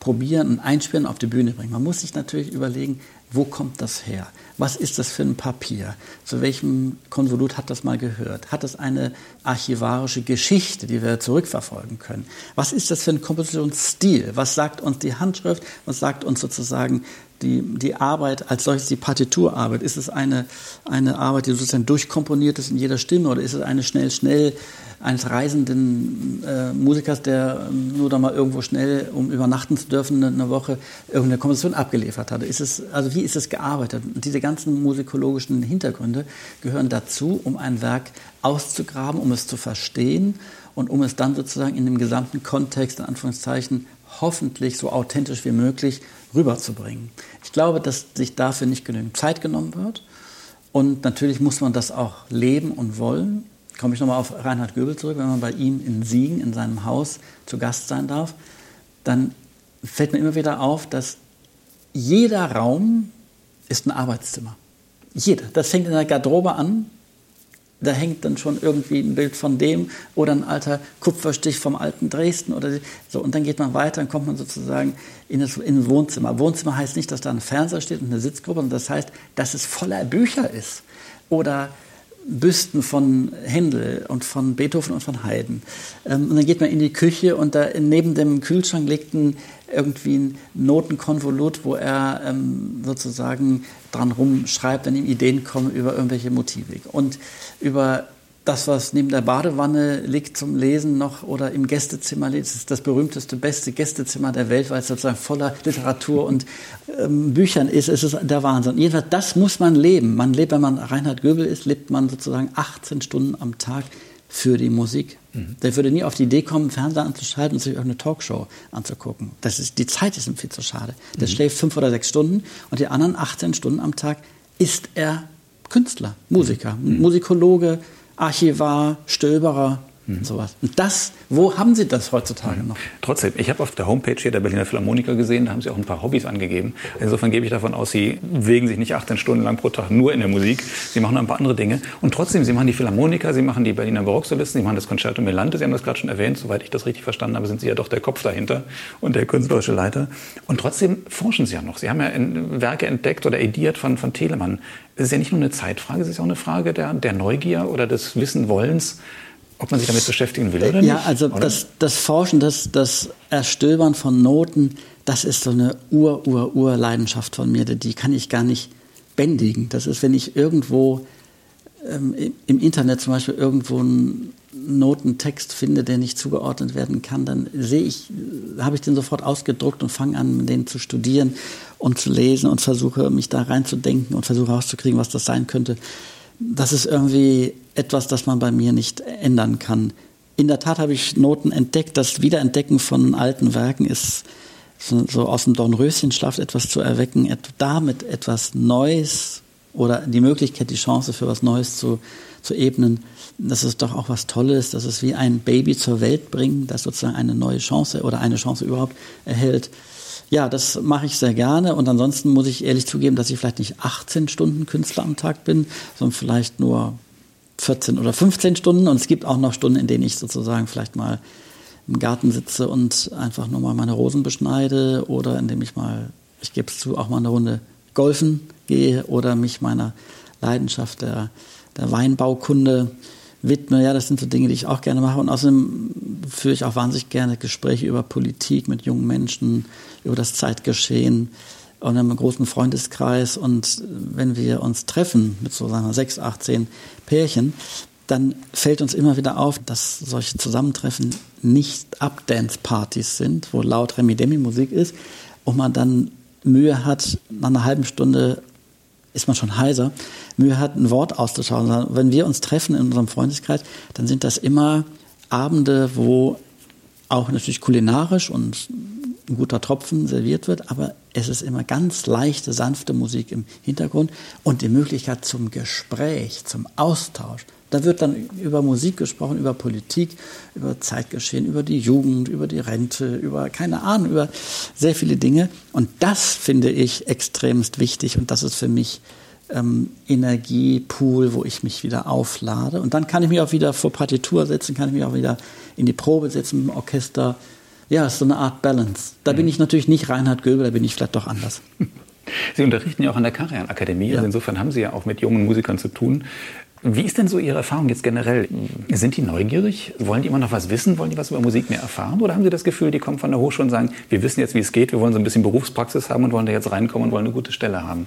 probieren und einspielen auf die Bühne bringen. Man muss sich natürlich überlegen, wo kommt das her? Was ist das für ein Papier? Zu welchem Konvolut hat das mal gehört? Hat es eine archivarische Geschichte, die wir zurückverfolgen können? Was ist das für ein Kompositionsstil? Was sagt uns die Handschrift? Was sagt uns sozusagen die, die Arbeit als solches, die Partiturarbeit? Ist es eine, eine Arbeit, die sozusagen durchkomponiert ist in jeder Stimme oder ist es eine schnell, schnell eines reisenden äh, Musikers, der ähm, nur da mal irgendwo schnell, um übernachten zu dürfen, eine Woche irgendeine Komposition abgeliefert hat. Ist es, also wie ist es gearbeitet? Und diese ganzen musikologischen Hintergründe gehören dazu, um ein Werk auszugraben, um es zu verstehen und um es dann sozusagen in dem gesamten Kontext, in Anführungszeichen, hoffentlich so authentisch wie möglich rüberzubringen. Ich glaube, dass sich dafür nicht genügend Zeit genommen wird. Und natürlich muss man das auch leben und wollen komme ich nochmal auf Reinhard Göbel zurück, wenn man bei ihm in Siegen, in seinem Haus, zu Gast sein darf, dann fällt mir immer wieder auf, dass jeder Raum ist ein Arbeitszimmer. Jeder. Das fängt in der Garderobe an. Da hängt dann schon irgendwie ein Bild von dem oder ein alter Kupferstich vom alten Dresden oder so. Und dann geht man weiter, dann kommt man sozusagen in das, in das Wohnzimmer. Wohnzimmer heißt nicht, dass da ein Fernseher steht und eine Sitzgruppe, sondern das heißt, dass es voller Bücher ist. Oder Büsten von Händel und von Beethoven und von Haydn. Ähm, und dann geht man in die Küche und da neben dem Kühlschrank liegt ein, irgendwie ein Notenkonvolut, wo er ähm, sozusagen dran rumschreibt, wenn ihm Ideen kommen über irgendwelche Motivik. Und über das, was neben der Badewanne liegt zum Lesen noch oder im Gästezimmer liegt, ist das berühmteste, beste Gästezimmer der Welt, weil es sozusagen voller Literatur und ähm, Büchern ist. Es ist der Wahnsinn. Jedenfalls, das muss man leben. Man lebt, wenn man Reinhard Göbel ist, lebt man sozusagen 18 Stunden am Tag für die Musik. Mhm. Der würde nie auf die Idee kommen, Fernseher anzuschalten und sich irgendeine Talkshow anzugucken. Das ist, die Zeit ist ihm viel zu schade. Der mhm. schläft fünf oder sechs Stunden und die anderen 18 Stunden am Tag ist er Künstler, Musiker, mhm. Musikologe, Archivar, Stöberer, Mhm. Sowas. Und das, wo haben Sie das heutzutage mhm. noch? Trotzdem, ich habe auf der Homepage hier der Berliner Philharmoniker gesehen, da haben Sie auch ein paar Hobbys angegeben. Insofern gebe ich davon aus, Sie bewegen sich nicht 18 Stunden lang pro Tag nur in der Musik. Sie machen ein paar andere Dinge. Und trotzdem, Sie machen die Philharmoniker, Sie machen die Berliner Barocksolisten, Sie machen das Concerto Melante. Sie haben das gerade schon erwähnt, soweit ich das richtig verstanden habe, sind Sie ja doch der Kopf dahinter und der künstlerische Leiter. Und trotzdem forschen Sie ja noch. Sie haben ja Werke entdeckt oder ediert von, von Telemann. Es ist ja nicht nur eine Zeitfrage, es ist auch eine Frage der, der Neugier oder des Wissenwollens ob man sich damit beschäftigen will oder nicht? Ja, also das, das, Forschen, das, das Erstöbern von Noten, das ist so eine Ur, Ur, Ur-Leidenschaft von mir, die kann ich gar nicht bändigen. Das ist, wenn ich irgendwo ähm, im Internet zum Beispiel irgendwo einen Notentext finde, der nicht zugeordnet werden kann, dann sehe ich, habe ich den sofort ausgedruckt und fange an, den zu studieren und zu lesen und versuche mich da reinzudenken und versuche rauszukriegen, was das sein könnte das ist irgendwie etwas, das man bei mir nicht ändern kann. In der Tat habe ich Noten entdeckt. Das Wiederentdecken von alten Werken ist so, aus dem Dornröschenschlaf etwas zu erwecken, damit etwas Neues oder die Möglichkeit, die Chance für was Neues zu, zu ebnen, das ist doch auch was Tolles, dass es wie ein Baby zur Welt bringen, das sozusagen eine neue Chance oder eine Chance überhaupt erhält. Ja, das mache ich sehr gerne. Und ansonsten muss ich ehrlich zugeben, dass ich vielleicht nicht 18 Stunden Künstler am Tag bin, sondern vielleicht nur 14 oder 15 Stunden. Und es gibt auch noch Stunden, in denen ich sozusagen vielleicht mal im Garten sitze und einfach nur mal meine Rosen beschneide oder indem ich mal, ich gebe es zu, auch mal eine Runde golfen gehe oder mich meiner Leidenschaft der, der Weinbaukunde widme. Ja, das sind so Dinge, die ich auch gerne mache. Und außerdem führe ich auch wahnsinnig gerne Gespräche über Politik mit jungen Menschen, über das Zeitgeschehen und einem großen Freundeskreis. Und wenn wir uns treffen mit so sagen wir, sechs, acht, zehn Pärchen, dann fällt uns immer wieder auf, dass solche Zusammentreffen nicht Updance-Partys sind, wo laut Remi-Demi-Musik ist und man dann Mühe hat, nach einer halben Stunde ist man schon heiser, Mühe hat, ein Wort auszuschauen. Wenn wir uns treffen in unserem Freundeskreis, dann sind das immer Abende, wo auch natürlich kulinarisch und ein guter Tropfen serviert wird, aber es ist immer ganz leichte, sanfte Musik im Hintergrund und die Möglichkeit zum Gespräch, zum Austausch. Da wird dann über Musik gesprochen, über Politik, über Zeitgeschehen, über die Jugend, über die Rente, über keine Ahnung, über sehr viele Dinge. Und das finde ich extremst wichtig und das ist für mich ähm, Energiepool, wo ich mich wieder auflade. Und dann kann ich mich auch wieder vor Partitur setzen, kann ich mich auch wieder in die Probe setzen mit dem Orchester. Ja, es ist so eine Art Balance. Da mhm. bin ich natürlich nicht Reinhard Göbel, da bin ich vielleicht doch anders. Sie unterrichten ja auch an der Karajan Akademie. Ja. Also insofern haben Sie ja auch mit jungen Musikern zu tun. Wie ist denn so Ihre Erfahrung jetzt generell? Sind die neugierig? Wollen die immer noch was wissen? Wollen die was über Musik mehr erfahren? Oder haben Sie das Gefühl, die kommen von der Hochschule und sagen, wir wissen jetzt, wie es geht, wir wollen so ein bisschen Berufspraxis haben und wollen da jetzt reinkommen und wollen eine gute Stelle haben?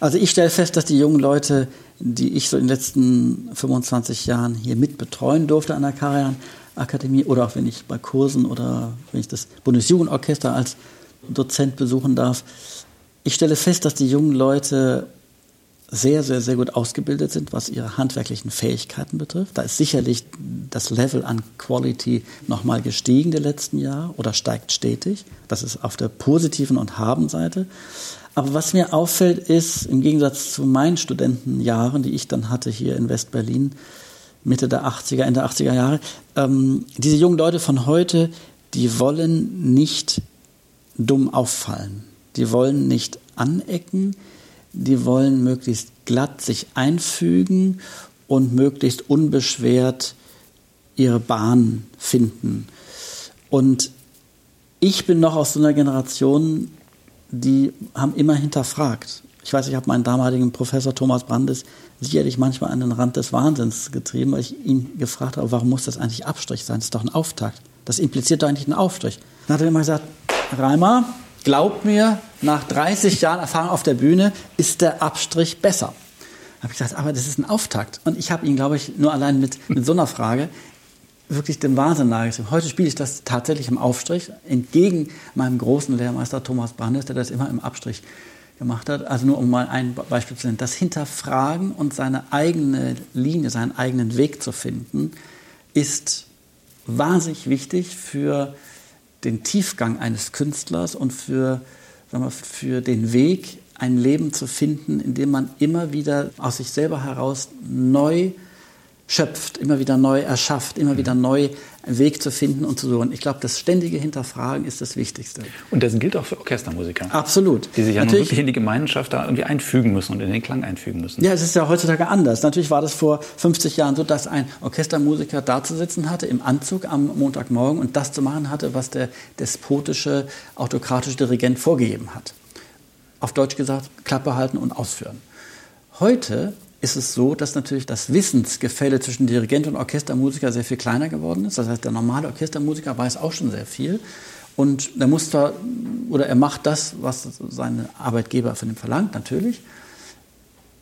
Also ich stelle fest, dass die jungen Leute, die ich so in den letzten 25 Jahren hier mitbetreuen durfte an der Karajan Akademie oder auch wenn ich bei Kursen oder wenn ich das Bundesjugendorchester als Dozent besuchen darf, ich stelle fest, dass die jungen Leute sehr, sehr, sehr gut ausgebildet sind, was ihre handwerklichen Fähigkeiten betrifft. Da ist sicherlich das Level an Quality nochmal gestiegen die letzten Jahre oder steigt stetig. Das ist auf der positiven und haben Seite. Aber was mir auffällt, ist im Gegensatz zu meinen Studentenjahren, die ich dann hatte hier in West-Berlin, Mitte der 80er, Ende der 80er Jahre, ähm, diese jungen Leute von heute, die wollen nicht dumm auffallen. Die wollen nicht anecken die wollen möglichst glatt sich einfügen und möglichst unbeschwert ihre Bahn finden. Und ich bin noch aus so einer Generation, die haben immer hinterfragt. Ich weiß, ich habe meinen damaligen Professor Thomas Brandes sicherlich manchmal an den Rand des Wahnsinns getrieben, weil ich ihn gefragt habe, warum muss das eigentlich Abstrich sein? Das ist doch ein Auftakt. Das impliziert doch eigentlich einen Aufstrich. Dann hat er immer gesagt, Reimer, glaub mir, nach 30 Jahren Erfahrung auf der Bühne ist der Abstrich besser. Habe ich gesagt, aber das ist ein Auftakt. Und ich habe ihn, glaube ich, nur allein mit, mit so einer Frage wirklich den Wahnsinn nahegezogen. Heute spiele ich das tatsächlich im Aufstrich, entgegen meinem großen Lehrmeister Thomas Brandes, der das immer im Abstrich gemacht hat. Also nur um mal ein Beispiel zu nennen. Das Hinterfragen und seine eigene Linie, seinen eigenen Weg zu finden, ist wahnsinnig wichtig für den Tiefgang eines Künstlers und für, sagen wir, für den Weg, ein Leben zu finden, in dem man immer wieder aus sich selber heraus neu schöpft, immer wieder neu erschafft, immer wieder neu einen Weg zu finden und zu suchen. Ich glaube, das ständige Hinterfragen ist das Wichtigste. Und das gilt auch für Orchestermusiker. Absolut. Die sich ja Natürlich, wirklich in die Gemeinschaft da irgendwie einfügen müssen und in den Klang einfügen müssen. Ja, es ist ja heutzutage anders. Natürlich war das vor 50 Jahren so, dass ein Orchestermusiker da zu sitzen hatte im Anzug am Montagmorgen und das zu machen hatte, was der despotische, autokratische Dirigent vorgegeben hat. Auf Deutsch gesagt, Klappe halten und ausführen. Heute ist es so, dass natürlich das Wissensgefälle zwischen Dirigent und Orchestermusiker sehr viel kleiner geworden ist. Das heißt, der normale Orchestermusiker weiß auch schon sehr viel. Und der muss da, oder er macht das, was seine Arbeitgeber von ihm verlangt, natürlich.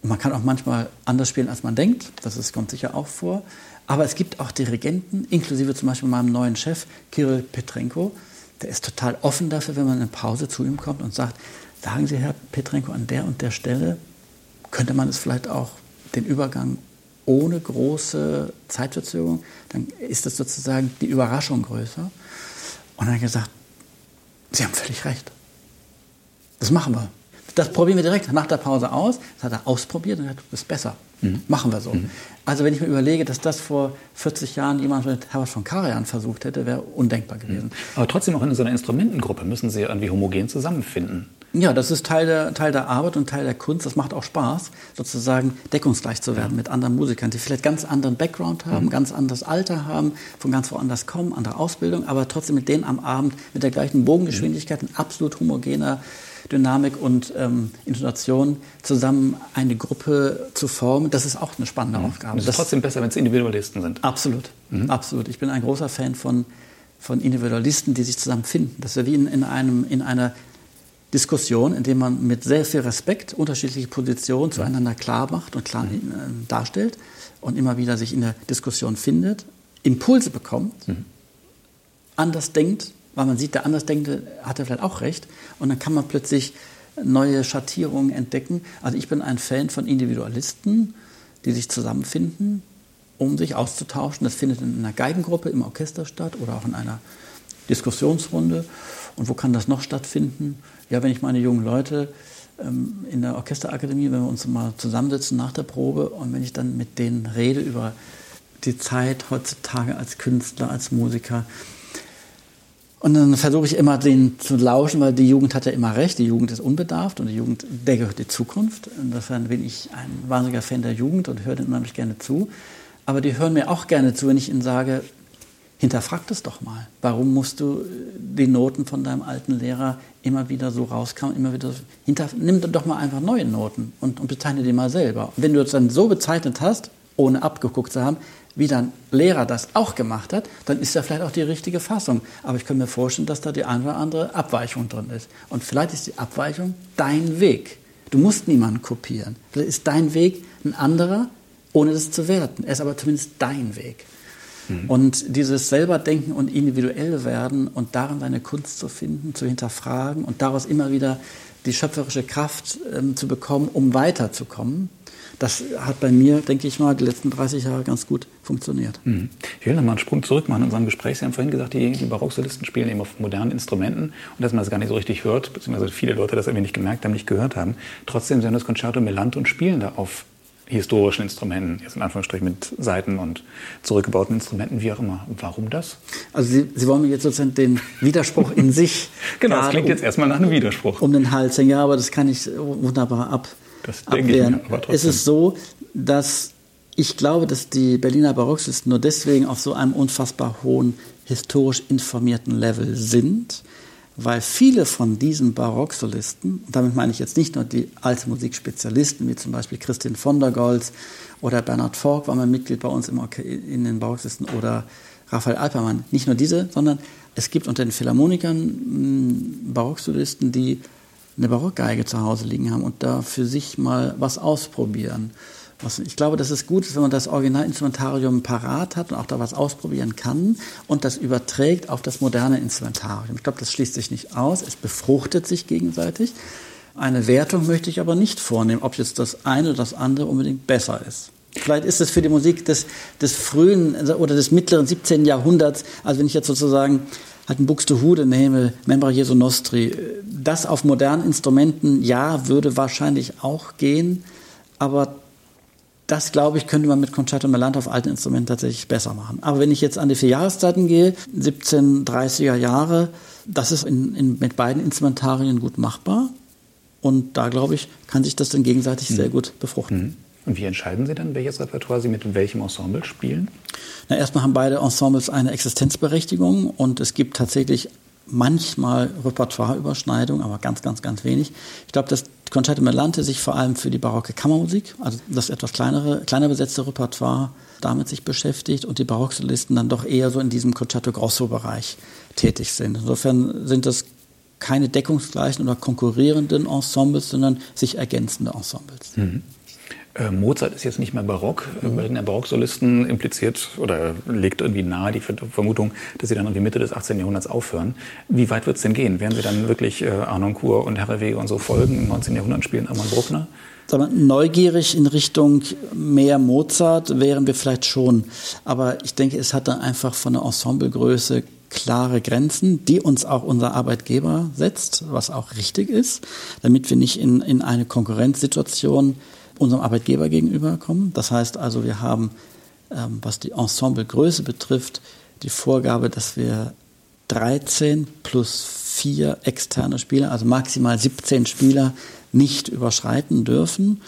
Man kann auch manchmal anders spielen, als man denkt. Das ist, kommt sicher auch vor. Aber es gibt auch Dirigenten, inklusive zum Beispiel meinem neuen Chef, Kirill Petrenko. Der ist total offen dafür, wenn man in Pause zu ihm kommt und sagt, sagen Sie, Herr Petrenko, an der und der Stelle könnte man es vielleicht auch den Übergang ohne große Zeitverzögerung, dann ist das sozusagen die Überraschung größer. Und dann hat gesagt, Sie haben völlig recht. Das machen wir. Das probieren wir direkt nach der Pause aus. Das hat er ausprobiert und gesagt, das ist besser. Mhm. Machen wir so. Mhm. Also wenn ich mir überlege, dass das vor 40 Jahren jemand mit Herbert von Karajan versucht hätte, wäre undenkbar gewesen. Mhm. Aber trotzdem auch in so einer Instrumentengruppe müssen Sie irgendwie homogen zusammenfinden. Ja, das ist Teil der, Teil der Arbeit und Teil der Kunst. Das macht auch Spaß, sozusagen deckungsgleich zu werden ja. mit anderen Musikern, die vielleicht ganz anderen Background haben, mhm. ganz anderes Alter haben, von ganz woanders kommen, andere Ausbildung, aber trotzdem mit denen am Abend mit der gleichen Bogengeschwindigkeit, in absolut homogener Dynamik und ähm, Intonation zusammen eine Gruppe zu formen, das ist auch eine spannende mhm. Aufgabe. Es ist trotzdem besser, wenn es Individualisten sind. Absolut, mhm. absolut. Ich bin ein großer Fan von, von Individualisten, die sich zusammenfinden. Das ist ja wie in, in, einem, in einer Diskussion, in der man mit sehr viel Respekt unterschiedliche Positionen zueinander klar macht und klar mhm. darstellt und immer wieder sich in der Diskussion findet, Impulse bekommt, mhm. anders denkt, weil man sieht, der Andersdenkende hatte vielleicht auch recht. Und dann kann man plötzlich neue Schattierungen entdecken. Also ich bin ein Fan von Individualisten, die sich zusammenfinden, um sich auszutauschen. Das findet in einer Geigengruppe im Orchester statt oder auch in einer Diskussionsrunde. Und wo kann das noch stattfinden? Ja, wenn ich meine jungen Leute ähm, in der Orchesterakademie, wenn wir uns mal zusammensetzen nach der Probe und wenn ich dann mit denen rede über die Zeit heutzutage als Künstler, als Musiker, und dann versuche ich immer, den zu lauschen, weil die Jugend hat ja immer recht. Die Jugend ist unbedarft und die Jugend, der gehört die Zukunft. Insofern bin ich ein wahnsinniger Fan der Jugend und höre denen unheimlich gerne zu. Aber die hören mir auch gerne zu, wenn ich ihnen sage, hinterfrag das doch mal. Warum musst du die Noten von deinem alten Lehrer immer wieder so rauskamen, immer wieder so, hinter, nimm doch mal einfach neue Noten und, und bezeichne die mal selber. Und wenn du es dann so bezeichnet hast, ohne abgeguckt zu haben, wie dein Lehrer das auch gemacht hat, dann ist da vielleicht auch die richtige Fassung. Aber ich kann mir vorstellen, dass da die eine oder andere Abweichung drin ist. Und vielleicht ist die Abweichung dein Weg. Du musst niemanden kopieren. Vielleicht ist dein Weg ein anderer, ohne das zu werten. Er ist aber zumindest dein Weg. Mhm. Und dieses selber denken und individuell werden und darin deine Kunst zu finden, zu hinterfragen und daraus immer wieder die schöpferische Kraft ähm, zu bekommen, um weiterzukommen, das hat bei mir, denke ich mal, die letzten 30 Jahre ganz gut funktioniert. Mhm. Ich will noch mal einen Sprung zurück machen in unserem Gespräch. Sie haben vorhin gesagt, die, die Barocksolisten spielen eben auf modernen Instrumenten und dass man das gar nicht so richtig hört, beziehungsweise viele Leute das irgendwie nicht gemerkt haben, nicht gehört haben. Trotzdem sind das Concerto Melant und spielen da auf historischen Instrumenten, jetzt in Anführungsstrichen mit Saiten und zurückgebauten Instrumenten, wie auch immer. Warum das? Also Sie, Sie wollen mir jetzt sozusagen den Widerspruch in sich. genau, das klingt jetzt erstmal nach einem Widerspruch. Um den Hals hängen, ja, aber das kann ich wunderbar ab. Das denke abwehren. ich mir, aber trotzdem. Es ist so, dass ich glaube, dass die Berliner Barocksolisten nur deswegen auf so einem unfassbar hohen historisch informierten Level sind, weil viele von diesen Barocksolisten, und damit meine ich jetzt nicht nur die alte Musikspezialisten, wie zum Beispiel Christian von der Goltz oder Bernhard Fork war mein Mitglied bei uns in den Barocksolisten oder Raphael Alpermann, nicht nur diese, sondern es gibt unter den Philharmonikern hm, Barocksolisten, die eine Barockgeige zu Hause liegen haben und da für sich mal was ausprobieren. Ich glaube, dass es gut ist, wenn man das Originalinstrumentarium parat hat und auch da was ausprobieren kann und das überträgt auf das moderne Instrumentarium. Ich glaube, das schließt sich nicht aus, es befruchtet sich gegenseitig. Eine Wertung möchte ich aber nicht vornehmen, ob jetzt das eine oder das andere unbedingt besser ist. Vielleicht ist es für die Musik des, des frühen oder des mittleren 17. Jahrhunderts, also wenn ich jetzt sozusagen halt ein Buxtehude nehme, Membra Jesu Nostri, das auf modernen Instrumenten, ja, würde wahrscheinlich auch gehen, aber das, glaube ich, könnte man mit Concerto Melant auf alten Instrumenten tatsächlich besser machen. Aber wenn ich jetzt an die vier Jahreszeiten gehe, 1730er Jahre, das ist in, in, mit beiden Instrumentarien gut machbar. Und da, glaube ich, kann sich das dann gegenseitig mhm. sehr gut befruchten. Mhm. Und wie entscheiden Sie dann, welches Repertoire Sie mit welchem Ensemble spielen? Na, erstmal haben beide Ensembles eine Existenzberechtigung und es gibt tatsächlich manchmal Repertoireüberschneidung, aber ganz, ganz, ganz wenig. Ich glaube, dass Concerto Melante sich vor allem für die barocke Kammermusik, also das etwas kleinere, kleiner besetzte Repertoire, damit sich beschäftigt und die Barocksolisten dann doch eher so in diesem Concerto Grosso-Bereich tätig sind. Insofern sind das keine deckungsgleichen oder konkurrierenden Ensembles, sondern sich ergänzende Ensembles. Mhm. Äh, Mozart ist jetzt nicht mehr barock. Mhm. Berliner Barocksolisten impliziert oder legt irgendwie nahe die Vermutung, dass sie dann irgendwie Mitte des 18. Jahrhunderts aufhören. Wie weit wird es denn gehen? Werden sie dann wirklich äh, Arnoncourt und Herrewege und so folgen im 19. Jahrhundert spielen Hermann Bruckner? neugierig in Richtung mehr Mozart wären wir vielleicht schon. Aber ich denke, es hat dann einfach von der Ensemblegröße klare Grenzen, die uns auch unser Arbeitgeber setzt, was auch richtig ist, damit wir nicht in, in eine Konkurrenzsituation unserem Arbeitgeber gegenüber kommen. Das heißt also, wir haben, ähm, was die Ensemblegröße betrifft, die Vorgabe, dass wir 13 plus 4 externe Spieler, also maximal 17 Spieler, nicht überschreiten dürfen.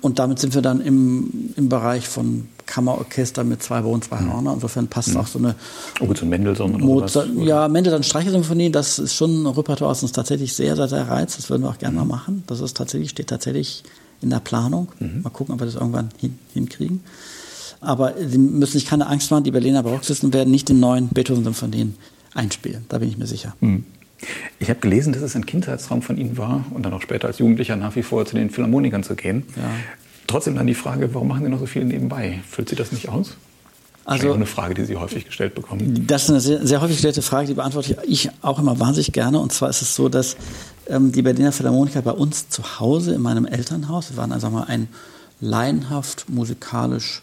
Und damit sind wir dann im, im Bereich von Kammerorchester mit zwei Bogen, zwei mhm. Hörner. Insofern passt mhm. auch so eine. Oh, gut, so Mendelssohn oder Mozart, sowas, Ja, Mendelssohn Streichersymphonie, das ist schon ein Repertoire, was uns tatsächlich sehr, sehr, sehr reizt. Das würden wir auch gerne mhm. mal machen. Das ist tatsächlich, steht tatsächlich in der Planung. Mhm. Mal gucken, ob wir das irgendwann hin, hinkriegen. Aber Sie müssen sich keine Angst machen, die Berliner Barocksisten werden nicht den neuen Beethoven-Symphonien einspielen. Da bin ich mir sicher. Mhm. Ich habe gelesen, dass es ein Kindheitstraum von Ihnen war und dann auch später als Jugendlicher nach wie vor zu den Philharmonikern zu gehen. Ja. Trotzdem dann die Frage, warum machen Sie noch so viel nebenbei? Füllt Sie das nicht aus? Also eine Frage, die Sie häufig gestellt bekommen. Das ist eine sehr, sehr häufig gestellte Frage, die beantworte ich auch immer wahnsinnig gerne. Und zwar ist es so, dass ähm, die Berliner Philharmoniker bei uns zu Hause in meinem Elternhaus, wir waren also mal ein laienhaft musikalisch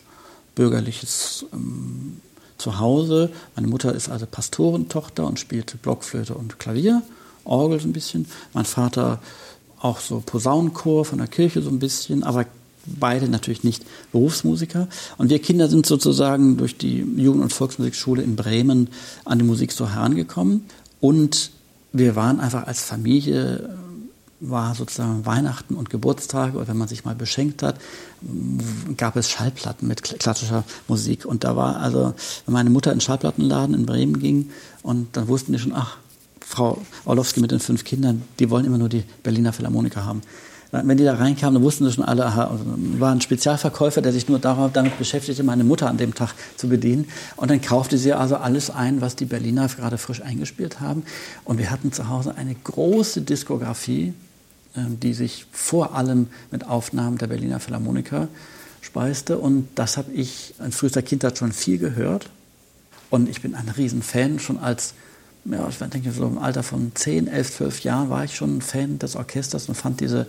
bürgerliches ähm, Zuhause. Meine Mutter ist also Pastorentochter und spielte Blockflöte und Klavier, Orgel so ein bisschen. Mein Vater auch so Posaunenchor von der Kirche so ein bisschen, aber beide natürlich nicht Berufsmusiker. Und wir Kinder sind sozusagen durch die Jugend- und Volksmusikschule in Bremen an die Musik so herangekommen. Und wir waren einfach als Familie war sozusagen Weihnachten und Geburtstage oder wenn man sich mal beschenkt hat, gab es Schallplatten mit klassischer Musik. Und da war also, wenn meine Mutter in den Schallplattenladen in Bremen ging und dann wussten die schon, ach, Frau Orlowski mit den fünf Kindern, die wollen immer nur die Berliner Philharmoniker haben. Wenn die da reinkamen, dann wussten sie schon alle, aha, war ein Spezialverkäufer, der sich nur darauf, damit beschäftigte, meine Mutter an dem Tag zu bedienen. Und dann kaufte sie also alles ein, was die Berliner gerade frisch eingespielt haben. Und wir hatten zu Hause eine große Diskografie ähm, die sich vor allem mit Aufnahmen der Berliner Philharmoniker speiste. Und das habe ich in frühester Kindheit schon viel gehört. Und ich bin ein Riesenfan. Schon als, ja, ich denke, so im Alter von 10, 11, 12 Jahren war ich schon ein Fan des Orchesters und fand diese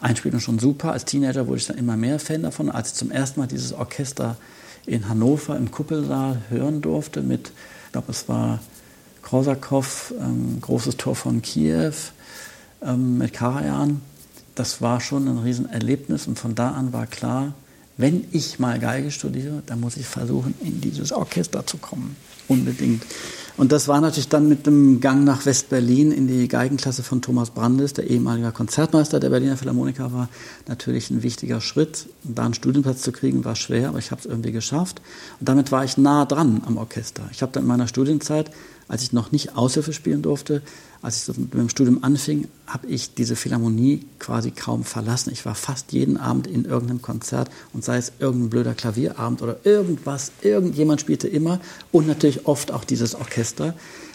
Einspielung schon super. Als Teenager wurde ich dann immer mehr Fan davon. Als ich zum ersten Mal dieses Orchester in Hannover im Kuppelsaal hören durfte mit, ich glaube, es war Korsakow, ähm, großes Tor von Kiew, ähm, mit Karajan. Das war schon ein Riesenerlebnis und von da an war klar, wenn ich mal Geige studiere, dann muss ich versuchen, in dieses Orchester zu kommen. Unbedingt. Und das war natürlich dann mit dem Gang nach West-Berlin in die Geigenklasse von Thomas Brandes, der ehemalige Konzertmeister der Berliner Philharmoniker war, natürlich ein wichtiger Schritt. Da einen Studienplatz zu kriegen, war schwer, aber ich habe es irgendwie geschafft. Und damit war ich nah dran am Orchester. Ich habe dann in meiner Studienzeit als ich noch nicht Aushilfe spielen durfte, als ich mit dem Studium anfing, habe ich diese Philharmonie quasi kaum verlassen. Ich war fast jeden Abend in irgendeinem Konzert und sei es irgendein blöder Klavierabend oder irgendwas, irgendjemand spielte immer und natürlich oft auch dieses Orchester.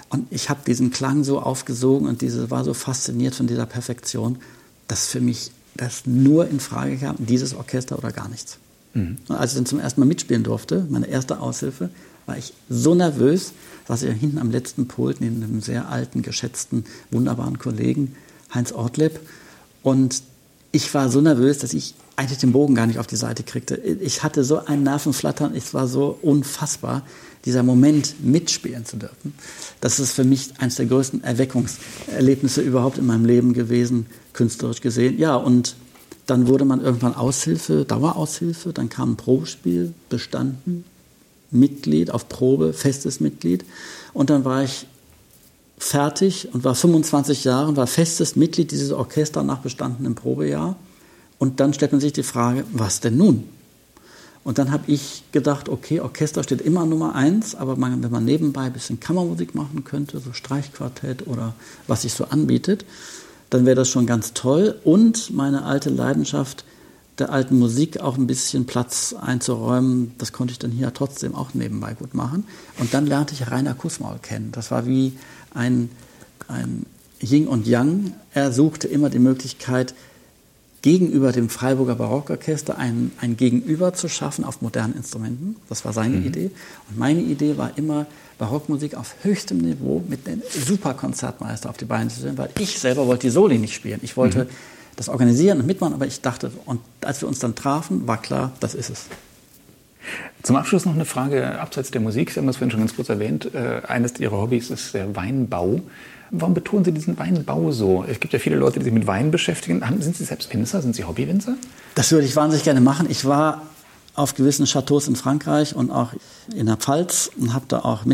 Und ich habe diesen Klang so aufgesogen und diese war so fasziniert von dieser Perfektion, dass für mich das nur in Frage kam, dieses Orchester oder gar nichts. Mhm. Und als ich dann zum ersten Mal mitspielen durfte, meine erste Aushilfe, war ich so nervös, saß ich hinten am letzten Pult neben einem sehr alten, geschätzten, wunderbaren Kollegen, Heinz Ortleb. Und ich war so nervös, dass ich eigentlich den Bogen gar nicht auf die Seite kriegte. Ich hatte so ein Nervenflattern, es war so unfassbar, dieser Moment mitspielen zu dürfen. Das ist für mich eines der größten Erweckungserlebnisse überhaupt in meinem Leben gewesen, künstlerisch gesehen. Ja, und dann wurde man irgendwann Aushilfe, Daueraushilfe, dann kam ein Probespiel, bestanden, Mitglied auf Probe, festes Mitglied. Und dann war ich fertig und war 25 Jahre und war festes Mitglied dieses Orchesters nach bestandenem Probejahr. Und dann stellt man sich die Frage, was denn nun? Und dann habe ich gedacht, okay, Orchester steht immer Nummer eins, aber man, wenn man nebenbei ein bisschen Kammermusik machen könnte, so Streichquartett oder was sich so anbietet, dann wäre das schon ganz toll. Und meine alte Leidenschaft der alten Musik auch ein bisschen Platz einzuräumen. Das konnte ich dann hier trotzdem auch nebenbei gut machen. Und dann lernte ich Rainer Kussmaul kennen. Das war wie ein, ein Yin und Yang. Er suchte immer die Möglichkeit, gegenüber dem Freiburger Barockorchester ein, ein Gegenüber zu schaffen auf modernen Instrumenten. Das war seine mhm. Idee. Und meine Idee war immer, Barockmusik auf höchstem Niveau mit einem super Konzertmeister auf die Beine zu stellen, weil ich selber wollte die Soli nicht spielen. Ich wollte mhm das organisieren und mitmachen, aber ich dachte, und als wir uns dann trafen, war klar, das ist es. Zum Abschluss noch eine Frage abseits der Musik. Sie haben das vorhin schon ganz kurz erwähnt. Äh, eines Ihrer Hobbys ist der Weinbau. Warum betonen Sie diesen Weinbau so? Es gibt ja viele Leute, die sich mit Wein beschäftigen. Sind Sie selbst Winzer? Sind Sie Hobbywinzer? Das würde ich wahnsinnig gerne machen. Ich war auf gewissen Chateaus in Frankreich und auch in der Pfalz und habe da auch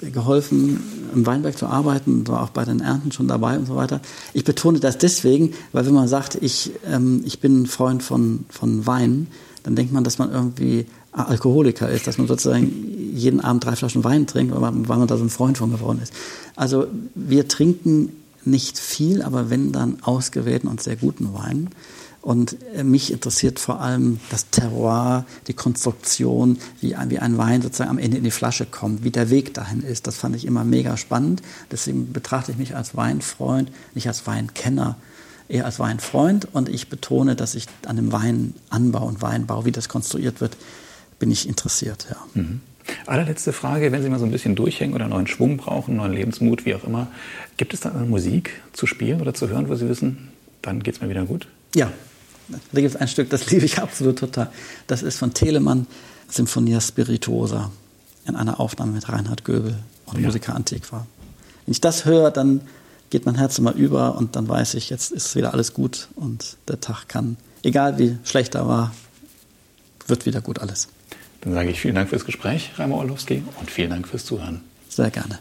mitgeholfen, im Weinberg zu arbeiten, war auch bei den Ernten schon dabei und so weiter. Ich betone das deswegen, weil wenn man sagt, ich, ähm, ich bin ein Freund von, von Wein, dann denkt man, dass man irgendwie Alkoholiker ist, dass man sozusagen jeden Abend drei Flaschen Wein trinkt, weil man, weil man da so ein Freund von geworden ist. Also wir trinken nicht viel, aber wenn dann ausgewählten und sehr guten Wein. Und äh, mich interessiert vor allem das Terroir, die Konstruktion, wie ein, wie ein Wein sozusagen am Ende in die Flasche kommt, wie der Weg dahin ist. Das fand ich immer mega spannend. Deswegen betrachte ich mich als Weinfreund, nicht als Weinkenner, eher als Weinfreund. Und ich betone, dass ich an dem Weinanbau und Weinbau, wie das konstruiert wird, bin ich interessiert. Ja. Mhm. Allerletzte Frage, wenn Sie mal so ein bisschen durchhängen oder neuen Schwung brauchen, neuen Lebensmut, wie auch immer, gibt es da eine Musik zu spielen oder zu hören, wo Sie wissen, dann geht es mir wieder gut? Ja, da gibt es ein Stück, das liebe ich absolut total. Das ist von Telemann, Symphonia Spirituosa, in einer Aufnahme mit Reinhard Göbel und ja. Musiker Antiqua. Wenn ich das höre, dann geht mein Herz immer über und dann weiß ich, jetzt ist wieder alles gut und der Tag kann, egal wie schlecht er war, wird wieder gut alles. Dann sage ich vielen Dank fürs Gespräch, Reimer Orlowski, und vielen Dank fürs Zuhören. Sehr gerne.